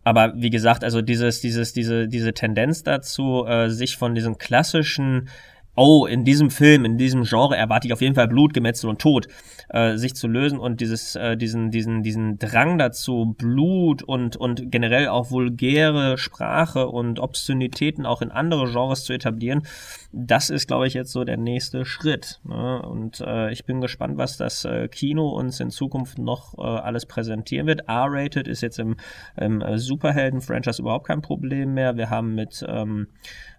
aber wie gesagt, also dieses, dieses, diese, diese Tendenz dazu, äh, sich von diesem klassischen Oh, in diesem Film, in diesem Genre erwarte ich auf jeden Fall Blut, Gemetzel und Tod, äh, sich zu lösen und dieses, äh, diesen, diesen, diesen Drang dazu, Blut und, und generell auch vulgäre Sprache und Obszönitäten auch in andere Genres zu etablieren, das ist, glaube ich, jetzt so der nächste Schritt. Ne? Und äh, ich bin gespannt, was das äh, Kino uns in Zukunft noch äh, alles präsentieren wird. R-Rated ist jetzt im, im äh, Superhelden-Franchise überhaupt kein Problem mehr. Wir haben mit, ähm,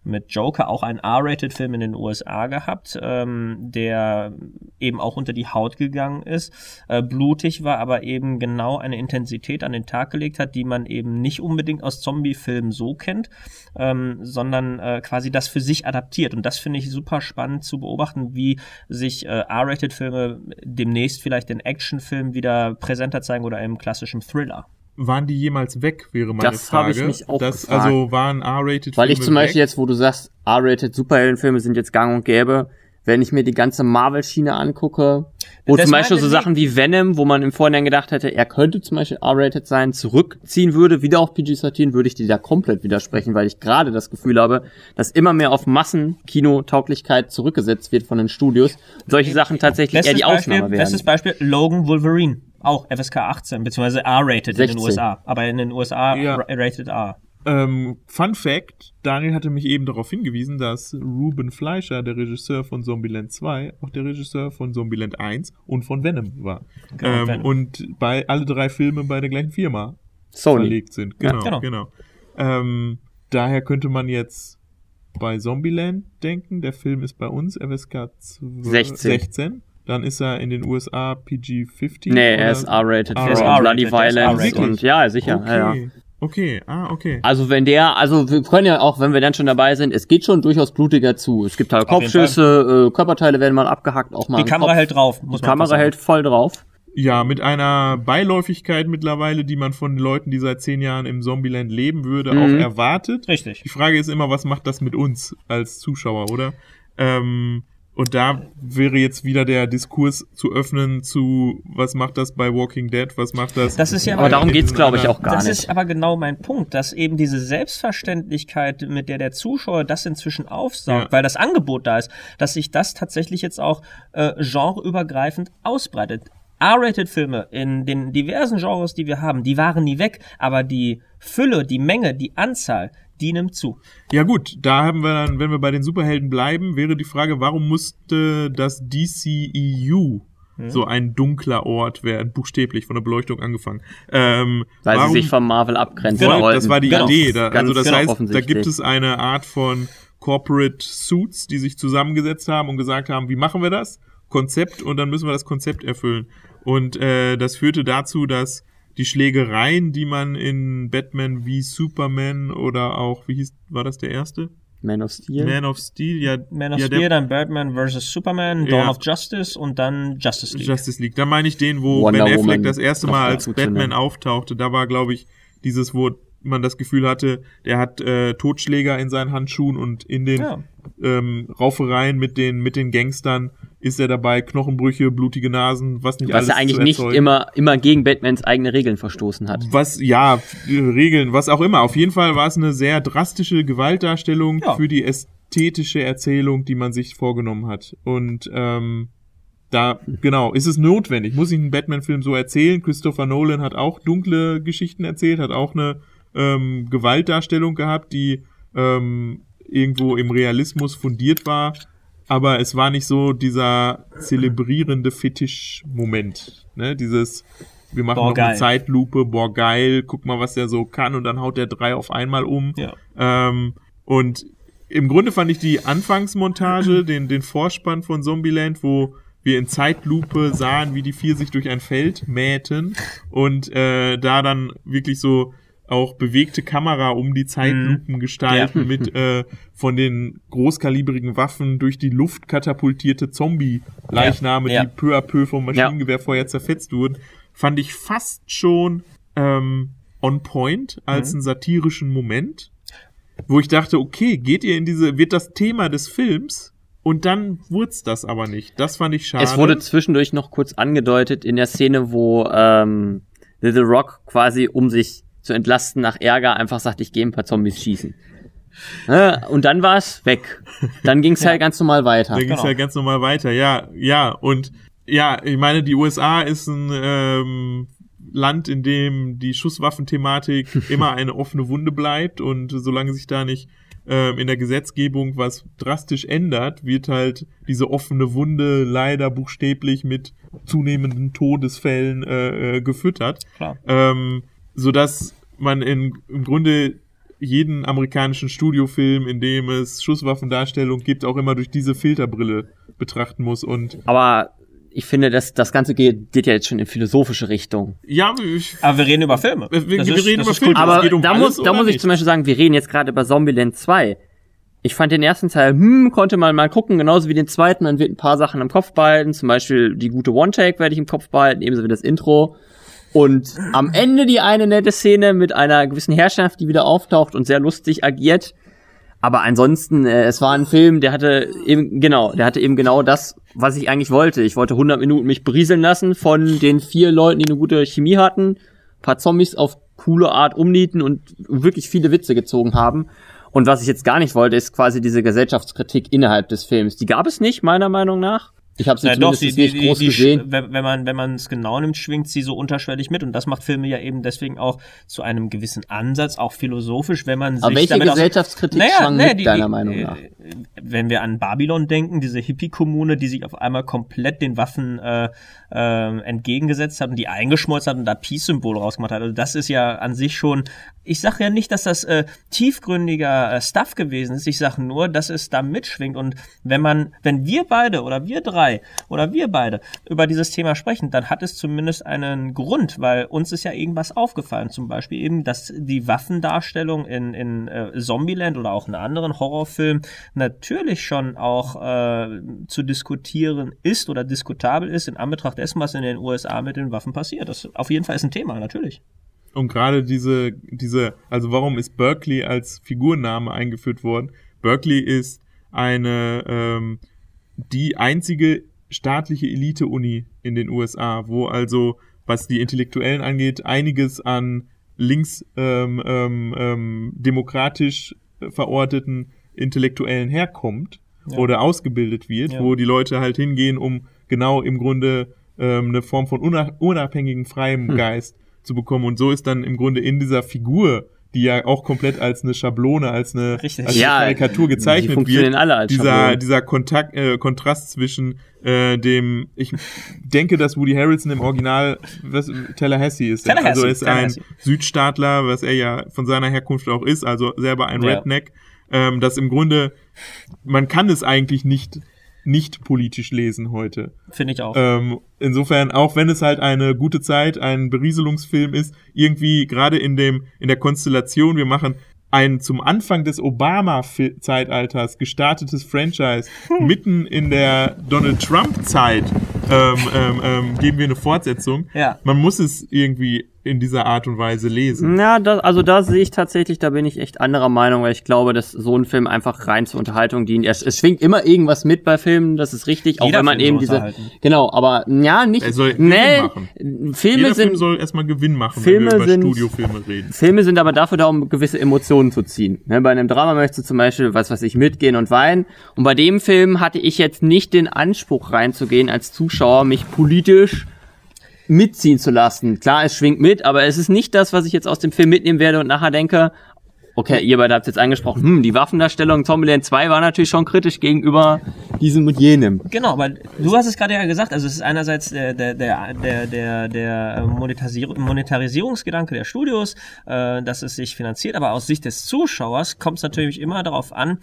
mit Joker auch einen R-Rated-Film in den USA gehabt, ähm, der eben auch unter die Haut gegangen ist, äh, blutig war, aber eben genau eine Intensität an den Tag gelegt hat, die man eben nicht unbedingt aus Zombie-Filmen so kennt, ähm, sondern äh, quasi das für sich adaptiert. Und das finde ich super spannend zu beobachten, wie sich äh, R-Rated-Filme demnächst vielleicht in Actionfilmen wieder präsenter zeigen oder im klassischen Thriller. Waren die jemals weg, wäre meine Das Frage. habe ich mich auch das, gefragt. Also waren R-Rated Weil ich zum Beispiel weg? jetzt, wo du sagst, R-rated Superheldenfilme sind jetzt gang und gäbe, wenn ich mir die ganze Marvel-Schiene angucke, wo Das zum Beispiel so. Sachen wie Venom, wo man im Vorhinein gedacht hätte, er könnte zum Beispiel R-rated sein, zurückziehen würde, wieder auf PG-13, würde ich dir da komplett widersprechen, weil ich gerade das Gefühl habe, dass immer mehr auf Massenkino-Tauglichkeit zurückgesetzt wird von den Studios. Und solche Sachen tatsächlich eher die Ausnahme Beispiel, bestes. Beispiel Logan Wolverine. Auch FSK 18, beziehungsweise R-rated in den 16. USA. Aber in den USA Ja. ra- rated R. Ähm, Fun Fact, Daniel hatte mich eben darauf hingewiesen, dass Ruben Fleischer, der Regisseur von Zombieland 2, auch der Regisseur von Zombieland 1 und von Venom war. Genau, ähm, Venom. Und bei alle drei Filme bei der gleichen Firma Sony. verlegt sind. Ja, Genau, genau. genau. Ähm, daher könnte man jetzt bei Zombieland denken. Der Film ist bei uns FSK 12 16. 16. Dann ist er in den USA PG-15. Nee, oder? er ist R-rated für ist Bloody Violence und ja, sicher. Okay. Ja, ja. okay, ah, okay. Also wenn der, also wir können ja auch, wenn wir dann schon dabei sind, es geht schon durchaus blutiger zu. Es gibt halt Kopfschüsse, äh, Körperteile werden mal abgehackt, auch mal Die am Kamera Kopf. hält drauf, muss Die man Kamera hält voll drauf. Ja, mit einer Beiläufigkeit mittlerweile, die man von Leuten, die seit zehn Jahren im Zombieland leben würde, Mhm. auch erwartet. Richtig. Die Frage ist immer, was macht das mit uns als Zuschauer, oder? Ähm, und da wäre jetzt wieder der Diskurs zu öffnen zu, was macht das bei Walking Dead, was macht das? Das ist ja Aber darum geht's, glaube ich, auch gar das nicht. ist aber genau mein Punkt, dass eben diese Selbstverständlichkeit, mit der der Zuschauer das inzwischen aufsaugt, Ja. weil das Angebot da ist, dass sich das tatsächlich jetzt auch äh, genreübergreifend ausbreitet. R-Rated-Filme in den diversen Genres, die wir haben, die waren nie weg, aber die Fülle, die Menge, die Anzahl, die nimmt zu. Ja gut, da haben wir dann, wenn wir bei den Superhelden bleiben, wäre die Frage, warum musste das DCEU Hm? so ein dunkler Ort werden, buchstäblich von der Beleuchtung angefangen. Ähm, Weil warum, sie sich vom Marvel abgrenzen Genau, wollten. das war die Genau. Idee. Da, also das genau, heißt, da gibt es eine Art von Corporate Suits, die sich zusammengesetzt haben und gesagt haben, wie machen wir das? Konzept und dann müssen wir das Konzept erfüllen. Und äh, das führte dazu, dass die Schlägereien, die man in Batman wie Superman oder auch, wie hieß, war das der erste? Man of Steel. Man of Steel, ja, Man of ja, Steel, der dann Batman vs. Superman, Dawn Ja. of Justice und dann Justice League. Justice League. Da meine ich den, wo Wonder Ben Affleck Woman das erste Mal als Batman auftauchte. Da war, glaube ich, dieses, wo man das Gefühl hatte, der hat äh, Totschläger in seinen Handschuhen und in den Ja. ähm, Raufereien mit den, mit den Gangstern ist er dabei, Knochenbrüche, blutige Nasen, was nicht was alles ja eigentlich zu nicht immer, immer gegen Batmans eigene Regeln verstoßen hat. Was, ja, Regeln, was auch immer. Auf jeden Fall war es eine sehr drastische Gewaltdarstellung Ja. für die ästhetische Erzählung, die man sich vorgenommen hat. Und ähm, da, genau, ist es notwendig. Muss ich einen Batman-Film so erzählen? Christopher Nolan hat auch dunkle Geschichten erzählt, hat auch eine ähm, Gewaltdarstellung gehabt, die ähm, irgendwo im Realismus fundiert war. Aber es war nicht so dieser zelebrierende Fetisch-Moment. Ne? Dieses, wir machen Boah, noch eine geil. Zeitlupe, boah geil, guck mal, was der so kann und dann haut der drei auf einmal um. Ja. Ähm, und im Grunde fand ich die Anfangsmontage, den, den Vorspann von Zombieland, wo wir in Zeitlupe sahen, wie die vier sich durch ein Feld mähten und äh, da dann wirklich so auch bewegte Kamera um die Zeitlupen gestalten mit äh, von den großkalibrigen Waffen durch die Luft katapultierte Zombie-Leichname, Ja, ja. die peu à peu vom Maschinengewehrfeuer zerfetzt wurden, fand ich fast schon ähm, on point als einen satirischen Moment wo ich dachte, okay, geht ihr in diese, wird das Thema des Films und dann wurd's das aber nicht. Das fand ich schade. Es wurde zwischendurch noch kurz angedeutet in der Szene, wo ähm, The Rock quasi, um sich zu entlasten nach Ärger, einfach sagt, ich gehe ein paar Zombies schießen. Und dann war es weg. Dann ging es halt ganz normal weiter. da ging's genau. ja ganz normal weiter, ja, ja, und ja, ich meine, die USA ist ein ähm, Land, in dem die Schusswaffenthematik immer eine offene Wunde bleibt und solange sich da nicht ähm, in der Gesetzgebung was drastisch ändert, wird halt diese offene Wunde leider buchstäblich mit zunehmenden Todesfällen äh, äh, gefüttert. Klar. ähm, so dass man in, im Grunde jeden amerikanischen Studiofilm, in dem es Schusswaffendarstellung gibt, auch immer durch diese Filterbrille betrachten muss. Und Aber ich finde, dass das Ganze geht, geht ja jetzt schon in philosophische Richtung. ja, ich, Aber wir reden über Filme. Wir- wir Das reden über ist Filme. Kultur. Aber um da, alles muss, da muss ich nicht? zum Beispiel sagen, wir reden jetzt gerade über Zombieland 2. Ich fand den ersten Teil, hm, konnte man mal gucken, genauso wie den zweiten. Man wird ein paar Sachen im Kopf behalten. Zum Beispiel die gute One-Take werde ich im Kopf behalten, ebenso wie das Intro. Und am Ende die eine nette Szene mit einer gewissen Herrschaft, die wieder auftaucht und sehr lustig agiert. Aber ansonsten, äh, es war ein Film, der hatte eben, genau, der hatte eben genau das, was ich eigentlich wollte. Ich wollte 100 Minuten mich berieseln lassen von den vier Leuten, die eine gute Chemie hatten, paar Zombies auf coole Art umnieten und wirklich viele Witze gezogen haben. Und was ich jetzt gar nicht wollte, ist quasi diese Gesellschaftskritik innerhalb des Films. Die gab es nicht, meiner Meinung nach. Ich habe sie doch, zumindest die, nicht die, groß die, gesehen. wenn, wenn man wenn man es genau nimmt, schwingt sie so unterschwellig mit und das macht Filme ja eben deswegen auch zu einem gewissen Ansatz, auch philosophisch, wenn man Aber sich welche damit aus- Gesellschaftskritik Naja, schwang naja, mit, deiner Meinung äh, nach? Wenn wir an Babylon denken, diese Hippie-Kommune, die sich auf einmal komplett den Waffen äh, äh, entgegengesetzt hat und die eingeschmolzen hat und da Peace-Symbol rausgemacht hat. Also das ist ja an sich schon, ich sage ja nicht, dass das äh, tiefgründiger äh, Stuff gewesen ist, ich sage nur, dass es da mitschwingt und wenn man, wenn wir beide oder wir drei oder wir beide über dieses Thema sprechen, dann hat es zumindest einen Grund, weil uns ist ja irgendwas aufgefallen, zum Beispiel eben, dass die Waffendarstellung in, in äh, Zombieland oder auch in anderen Horrorfilmen natürlich schon auch äh, zu diskutieren ist oder diskutabel ist in Anbetracht dessen, was in den USA mit den Waffen passiert. Das auf jeden Fall ist ein Thema, natürlich. Und gerade diese, diese, also warum ist Berkeley als Figurname eingeführt worden? Berkeley ist eine, ähm, die einzige staatliche Elite-Uni in den USA, wo also, was die Intellektuellen angeht, einiges an links ähm, ähm, ähm, demokratisch verorteten Intellektuellen herkommt Ja. oder ausgebildet wird, Ja. wo die Leute halt hingehen, um genau im Grunde ähm, eine Form von una- unabhängigen, freiem Hm. Geist zu bekommen. Und so ist dann im Grunde in dieser Figur, die ja auch komplett als eine Schablone, als eine, Richtig. als eine Ja, Karikatur die gezeichnet funktionieren wird, alle als dieser, Schablonen. dieser Kontakt, äh, Kontrast zwischen äh, dem, ich denke, dass Woody Harrelson im Original was, Tallahassee ist. Tallahassee, also er ist ein. Südstaatler, was er ja von seiner Herkunft auch ist, also selber ein Ja. Redneck, ähm, das im Grunde, man kann es eigentlich nicht nicht politisch lesen heute. Finde ich auch. Ähm, insofern, auch wenn es halt eine gute Zeit, ein Berieselungsfilm ist, irgendwie gerade in dem, in der Konstellation, wir machen ein zum Anfang des Obama-Zeitalters gestartetes Franchise mitten in der Donald Trump-Zeit ähm, ähm, ähm, geben wir eine Fortsetzung. Ja. Man muss es irgendwie in dieser Art und Weise lesen. Ja, das, also da sehe ich tatsächlich, da bin ich echt anderer Meinung, weil ich glaube, dass so ein Film einfach rein zur Unterhaltung dient. Es, es schwingt immer irgendwas mit bei Filmen, das ist richtig, auch Jeder wenn man Film eben diese, genau, aber ja, nicht, Er soll Gewinn nee, machen. Filme Jeder Film sind, soll erstmal Gewinn machen, Filme wenn wir über sind- Studiofilme reden. Filme sind aber dafür da, um gewisse Emotionen zu ziehen. Ne, bei einem Drama möchtest du zum Beispiel, was weiß ich, mitgehen und weinen. Und bei dem Film hatte ich jetzt nicht den Anspruch reinzugehen, als Zuschauer mich politisch mitziehen zu lassen. Klar, es schwingt mit, aber es ist nicht das, was ich jetzt aus dem Film mitnehmen werde und nachher denke, okay, ihr beide habt jetzt angesprochen, hm, die Waffendarstellung Zombieland 2 war natürlich schon kritisch gegenüber diesem und jenem. Genau, aber du hast es gerade ja gesagt, also es ist einerseits der, der, der, der, der, der Monetarisierung, Monetarisierungsgedanke der Studios, äh, dass es sich finanziert, aber aus Sicht des Zuschauers kommt es natürlich immer darauf an,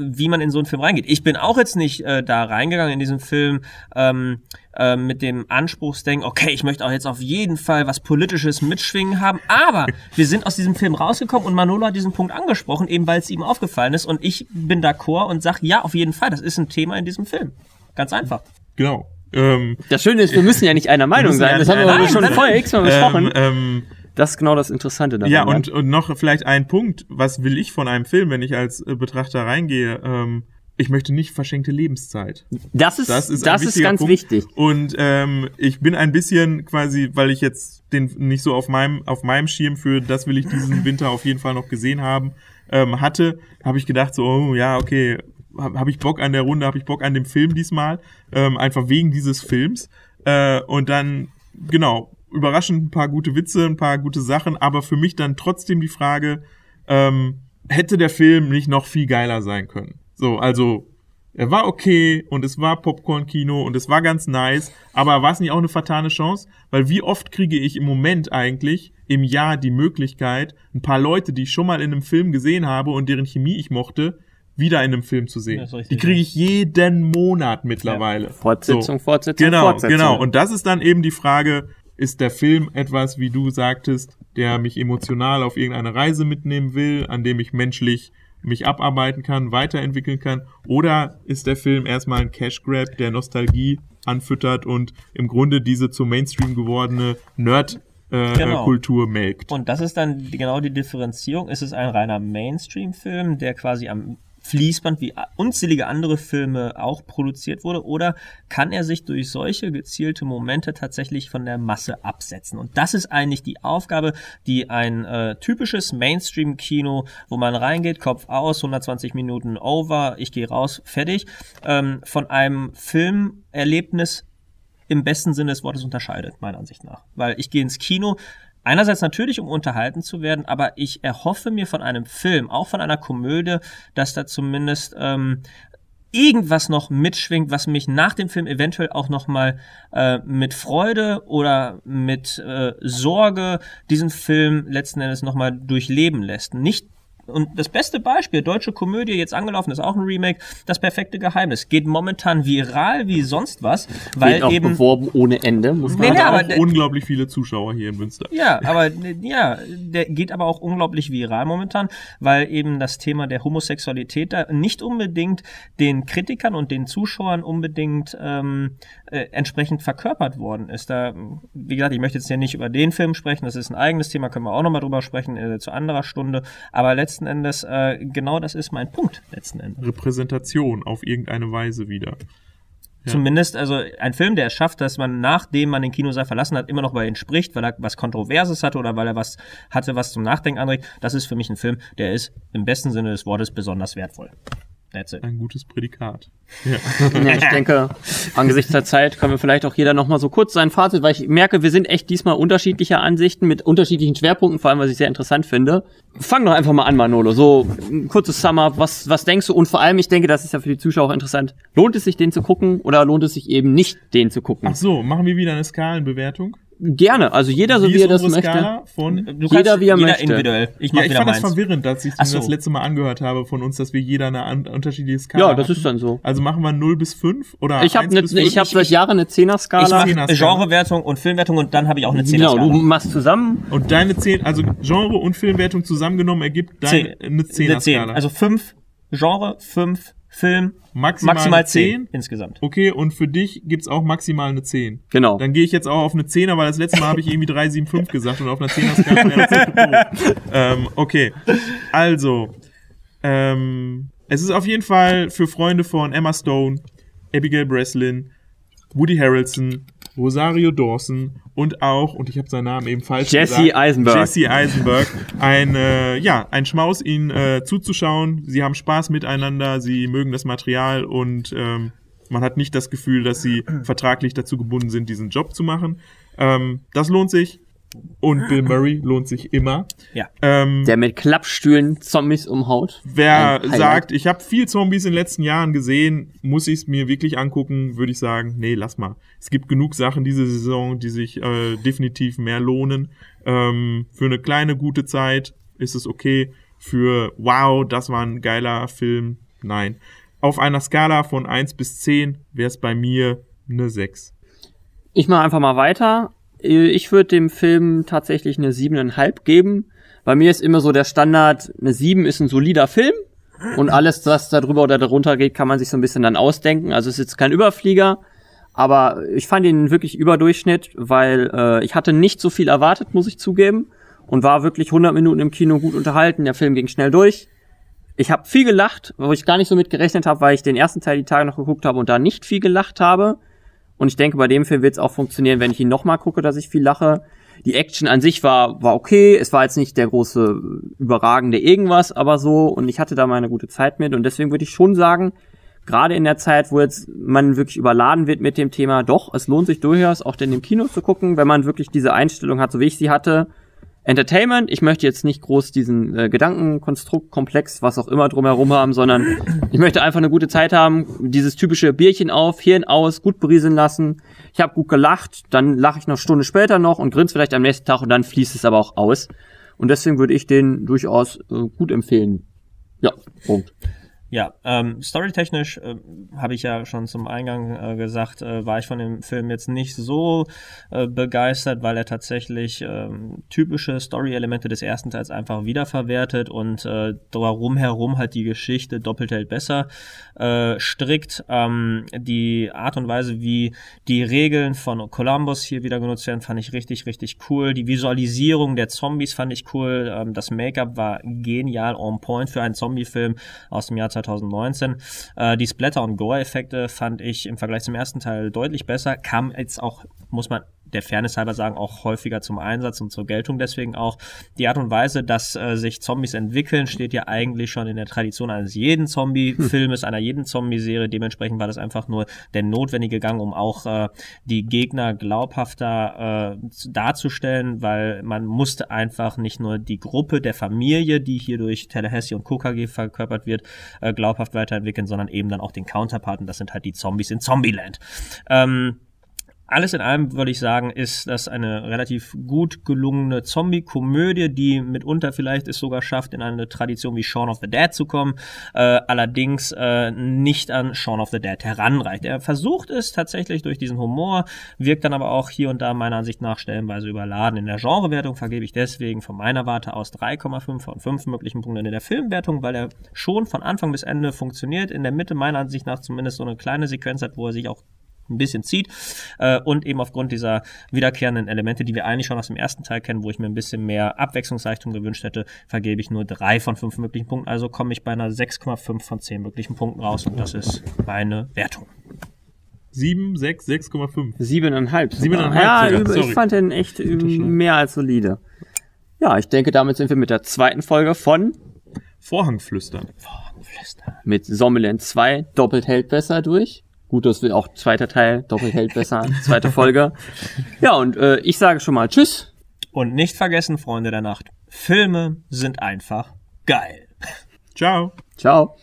wie man in so einen Film reingeht. Ich bin auch jetzt nicht äh, da reingegangen in diesen Film ähm, äh, mit dem Anspruchsdenken, okay, ich möchte auch jetzt auf jeden Fall was Politisches mitschwingen haben, aber wir sind aus diesem Film rausgekommen und Manolo hat diesen Punkt angesprochen, eben weil es ihm aufgefallen ist und ich bin d'accord und sage, ja, auf jeden Fall, das ist ein Thema in diesem Film. Ganz einfach. Genau. Ähm, Das Schöne ist, wir müssen ja nicht einer Meinung ja sein. Das haben wir aber schon vorher x-mal besprochen. ähm, ähm, das ist genau das Interessante daran. Ja, und, und noch vielleicht ein Punkt, was will ich von einem Film, wenn ich als äh, Betrachter reingehe? Ähm, ich möchte nicht verschenkte Lebenszeit. das ist, Das das ist ist, ein wichtiger ganz Punkt. wichtig. Und ähm, ich bin ein bisschen quasi, weil ich jetzt den nicht so auf meinem auf meinem Schirm für das will ich diesen Winter auf jeden Fall noch gesehen haben ähm, hatte, habe ich gedacht so, oh ja okay, habe hab ich Bock an der Runde, habe ich Bock an dem Film diesmal, ähm, einfach wegen dieses Films. Äh, und dann genau überraschend ein paar gute Witze, ein paar gute Sachen, aber für mich dann trotzdem die Frage, ähm, hätte der Film nicht noch viel geiler sein können? So, also er war okay und es war Popcorn-Kino und es war ganz nice, aber war es nicht auch eine vertane Chance? Weil wie oft kriege ich im Moment eigentlich im Jahr die Möglichkeit, ein paar Leute, die ich schon mal in einem Film gesehen habe und deren Chemie ich mochte, wieder in einem Film zu sehen. Die kriege ich jeden Monat mittlerweile. Fortsetzung, So. Fortsetzung, Genau, Fortsetzung. genau. Und das ist dann eben die Frage, ist der Film etwas, wie du sagtest, der mich emotional auf irgendeine Reise mitnehmen will, an dem ich menschlich mich abarbeiten kann, weiterentwickeln kann? Oder ist der Film erstmal ein Cash Grab, der Nostalgie anfüttert und im Grunde diese zum Mainstream gewordene Nerd äh, Genau. Kultur melkt? Und das ist dann genau die Differenzierung. Ist es ein reiner Mainstream-Film, der quasi am Fließband wie unzählige andere Filme auch produziert wurde, oder kann er sich durch solche gezielte Momente tatsächlich von der Masse absetzen? Und das ist eigentlich die Aufgabe, die ein äh, typisches Mainstream-Kino, wo man reingeht, Kopf aus, 120 Minuten over, ich gehe raus, fertig, ähm, von einem Filmerlebnis im besten Sinne des Wortes unterscheidet, meiner Ansicht nach. Weil ich gehe ins Kino, einerseits natürlich, um unterhalten zu werden, aber ich erhoffe mir von einem Film, auch von einer Komödie, dass da zumindest ähm, irgendwas noch mitschwingt, was mich nach dem Film eventuell auch noch mal äh, mit Freude oder mit äh, Sorge diesen Film letzten Endes noch mal durchleben lässt. Nicht und das beste Beispiel, deutsche Komödie, jetzt angelaufen, ist auch ein Remake, das perfekte Geheimnis. Geht momentan viral wie sonst was, weil Wird auch eben. beworben ohne Ende, muss man Nee, Hat aber unglaublich viele Zuschauer hier in Münster. Ja, aber ja, der geht aber auch unglaublich viral momentan, weil eben das Thema der Homosexualität da nicht unbedingt den Kritikern und den Zuschauern unbedingt ähm, äh, entsprechend verkörpert worden ist. Da, wie gesagt, ich möchte jetzt hier nicht über den Film sprechen, das ist ein eigenes Thema, können wir auch nochmal drüber sprechen äh, zu anderer Stunde. Aber letzten Endes, äh, genau das ist mein Punkt, letzten Endes. Repräsentation auf irgendeine Weise wieder. Ja. Zumindest, also ein Film, der es schafft, dass man, nachdem man den Kinosaal verlassen hat, immer noch bei ihn spricht, weil er was Kontroverses hatte oder weil er was hatte, was zum Nachdenken anregt. Das ist für mich ein Film, der ist im besten Sinne des Wortes besonders wertvoll. That's it. Ein gutes Prädikat. Ja. Ja, ich denke, angesichts der Zeit können wir vielleicht auch jeder nochmal so kurz sein Fazit, weil ich merke, wir sind echt diesmal unterschiedlicher Ansichten mit unterschiedlichen Schwerpunkten, vor allem, was ich sehr interessant finde. Fang doch einfach mal an, Manolo. So ein kurzes Sum-up. Was, was denkst du? Und vor allem, ich denke, das ist ja für die Zuschauer auch interessant. Lohnt es sich, den zu gucken oder lohnt es sich eben nicht, den zu gucken? Ach so, machen wir wieder eine Skalenbewertung? Gerne. Also jeder so, wie, ist er das möchte. Skala von Jeder, wie er jeder möchte. individuell. Ich mach Ja, ich fand das meins. verwirrend, als ich so. das letzte Mal angehört habe von uns, dass wir jeder eine an, unterschiedliche Skala Ja, das hatten. ist dann so. Also machen wir 0 bis 5 oder Ich habe 1 ne, bis 5? ich hab seit Jahren eine Ich Zehner-Skala. mache Zehner-Skala. Genrewertung und Filmwertung und dann habe ich auch eine Genau, du 10 machst zusammen. Und deine 10, also Genre und Filmwertung zusammengenommen ergibt deine, eine 10er Skala. Also fünf Genre, fünf Film, maximal, maximal eine 10. 10 insgesamt. Okay, und für dich gibt's auch maximal eine 10. Genau. Dann gehe ich jetzt auch auf eine 10er, weil das letzte Mal habe ich irgendwie 375 gesagt und auf einer 10er Skala wäre das zu hoch. ähm, Okay, also, ähm, es ist auf jeden Fall für Freunde von Emma Stone, Abigail Breslin, Woody Harrelson, Rosario Dawson und auch, und ich habe seinen Namen eben falsch Jesse gesagt, Eisenberg. Jesse Eisenberg. Ein, äh, ja, ein Schmaus, ihnen äh, zuzuschauen. Sie haben Spaß miteinander, sie mögen das Material und ähm, man hat nicht das Gefühl, dass sie vertraglich dazu gebunden sind, diesen Job zu machen. Ähm, das lohnt sich. Und Bill Murray lohnt sich immer. Ja. Ähm, Der mit Klappstühlen Zombies umhaut. wer sagt, ich habe viel Zombies in den letzten Jahren gesehen, muss ich es mir wirklich angucken, würde ich sagen, nee, lass mal. Es gibt genug Sachen diese Saison, die sich äh, definitiv mehr lohnen. Ähm, für eine kleine gute Zeit ist es okay. Für wow, das war ein geiler Film, nein. Auf einer Skala von 1 bis 10 wäre es bei mir eine 6. Ich mache einfach mal weiter. Ich würde dem Film tatsächlich eine siebeneinhalb geben. Bei mir ist immer so der Standard, eine sieben ist ein solider Film. Und alles, was da drüber oder darunter geht, kann man sich so ein bisschen dann ausdenken. Also es ist jetzt kein Überflieger. Aber ich fand ihn wirklich überdurchschnitt, weil äh, ich hatte nicht so viel erwartet, muss ich zugeben. Und war wirklich 100 Minuten im Kino gut unterhalten. Der Film ging schnell durch. Ich habe viel gelacht, wo ich gar nicht so mit gerechnet habe, weil ich den ersten Teil die Tage noch geguckt habe und da nicht viel gelacht habe. Und ich denke, bei dem Film wird es auch funktionieren, wenn ich ihn nochmal gucke, dass ich viel lache. Die Action an sich war, war okay. Es war jetzt nicht der große, überragende irgendwas, aber so. Und ich hatte da mal eine gute Zeit mit. Und deswegen würde ich schon sagen, gerade in der Zeit, wo jetzt man wirklich überladen wird mit dem Thema, doch, es lohnt sich durchaus, auch in dem Kino zu gucken, wenn man wirklich diese Einstellung hat, so wie ich sie hatte. Entertainment, ich möchte jetzt nicht groß diesen äh, Gedankenkonstrukt, Komplex, was auch immer drumherum haben, sondern ich möchte einfach eine gute Zeit haben, dieses typische Bierchen auf, Hirn aus, gut berieseln lassen. Ich habe gut gelacht, dann lache ich noch Stunde später noch und grinse vielleicht am nächsten Tag und dann fließt es aber auch aus. Und deswegen würde ich den durchaus äh, gut empfehlen. Ja, Punkt. Ja, ähm, storytechnisch äh, habe ich ja schon zum Eingang äh, gesagt, äh, war ich von dem Film jetzt nicht so äh, begeistert, weil er tatsächlich ähm, typische Story-Elemente des ersten Teils einfach wiederverwertet und äh, darum herum halt die Geschichte doppelt hält besser äh, strickt. Ähm, die Art und Weise, wie die Regeln von Columbus hier wieder genutzt werden, fand ich richtig, richtig cool. Die Visualisierung der Zombies fand ich cool. Ähm, das Make-up war genial on point für einen Zombie-Film aus dem Jahr 2019. Äh, die Splatter- und Gore-Effekte fand ich im Vergleich zum ersten Teil deutlich besser. Kam jetzt auch, muss man der Fairness halber sagen, auch häufiger zum Einsatz und zur Geltung deswegen auch. Die Art und Weise, dass äh, sich Zombies entwickeln, steht ja eigentlich schon in der Tradition eines jeden Zombie-Filmes, einer jeden Zombie-Serie. Dementsprechend war das einfach nur der notwendige Gang, um auch äh, die Gegner glaubhafter äh, darzustellen, weil man musste einfach nicht nur die Gruppe der Familie, die hier durch Tallahassee und KKG verkörpert wird, äh, glaubhaft weiterentwickeln, sondern eben dann auch den Counterpart und das sind halt die Zombies in Zombieland. Ähm, alles in allem würde ich sagen, ist das eine relativ gut gelungene Zombie-Komödie, die mitunter vielleicht es sogar schafft, in eine Tradition wie Shaun of the Dead zu kommen, äh, allerdings äh, nicht an Shaun of the Dead heranreicht. Er versucht es tatsächlich durch diesen Humor, wirkt dann aber auch hier und da meiner Ansicht nach stellenweise überladen. In der Genrewertung vergebe ich deswegen von meiner Warte aus 3,5 von 5 möglichen Punkten in der Filmwertung, weil er schon von Anfang bis Ende funktioniert, in der Mitte meiner Ansicht nach zumindest so eine kleine Sequenz hat, wo er sich auch ein bisschen zieht äh, und eben aufgrund dieser wiederkehrenden Elemente, die wir eigentlich schon aus dem ersten Teil kennen, wo ich mir ein bisschen mehr Abwechslungsreichtum gewünscht hätte, vergebe ich nur drei von fünf möglichen Punkten. Also komme ich bei einer 6,5 von 10 möglichen Punkten raus und das ist meine Wertung. 7, 6, 6,5. Siebeneinhalb. sogar. Siebeneinhalb Ja, sogar, sorry. ich fand den echt ähm, mehr als solide. Ja, ich denke, damit sind wir mit der zweiten Folge von Vorhangflüstern. mit Zombieland 2 doppelt hält besser durch. Gut, das will auch zweiter Teil, doppelt hält besser, zweite Folge. Ja, und äh, ich sage schon mal Tschüss. Und nicht vergessen, Freunde der Nacht, Filme sind einfach geil. Ciao. Ciao.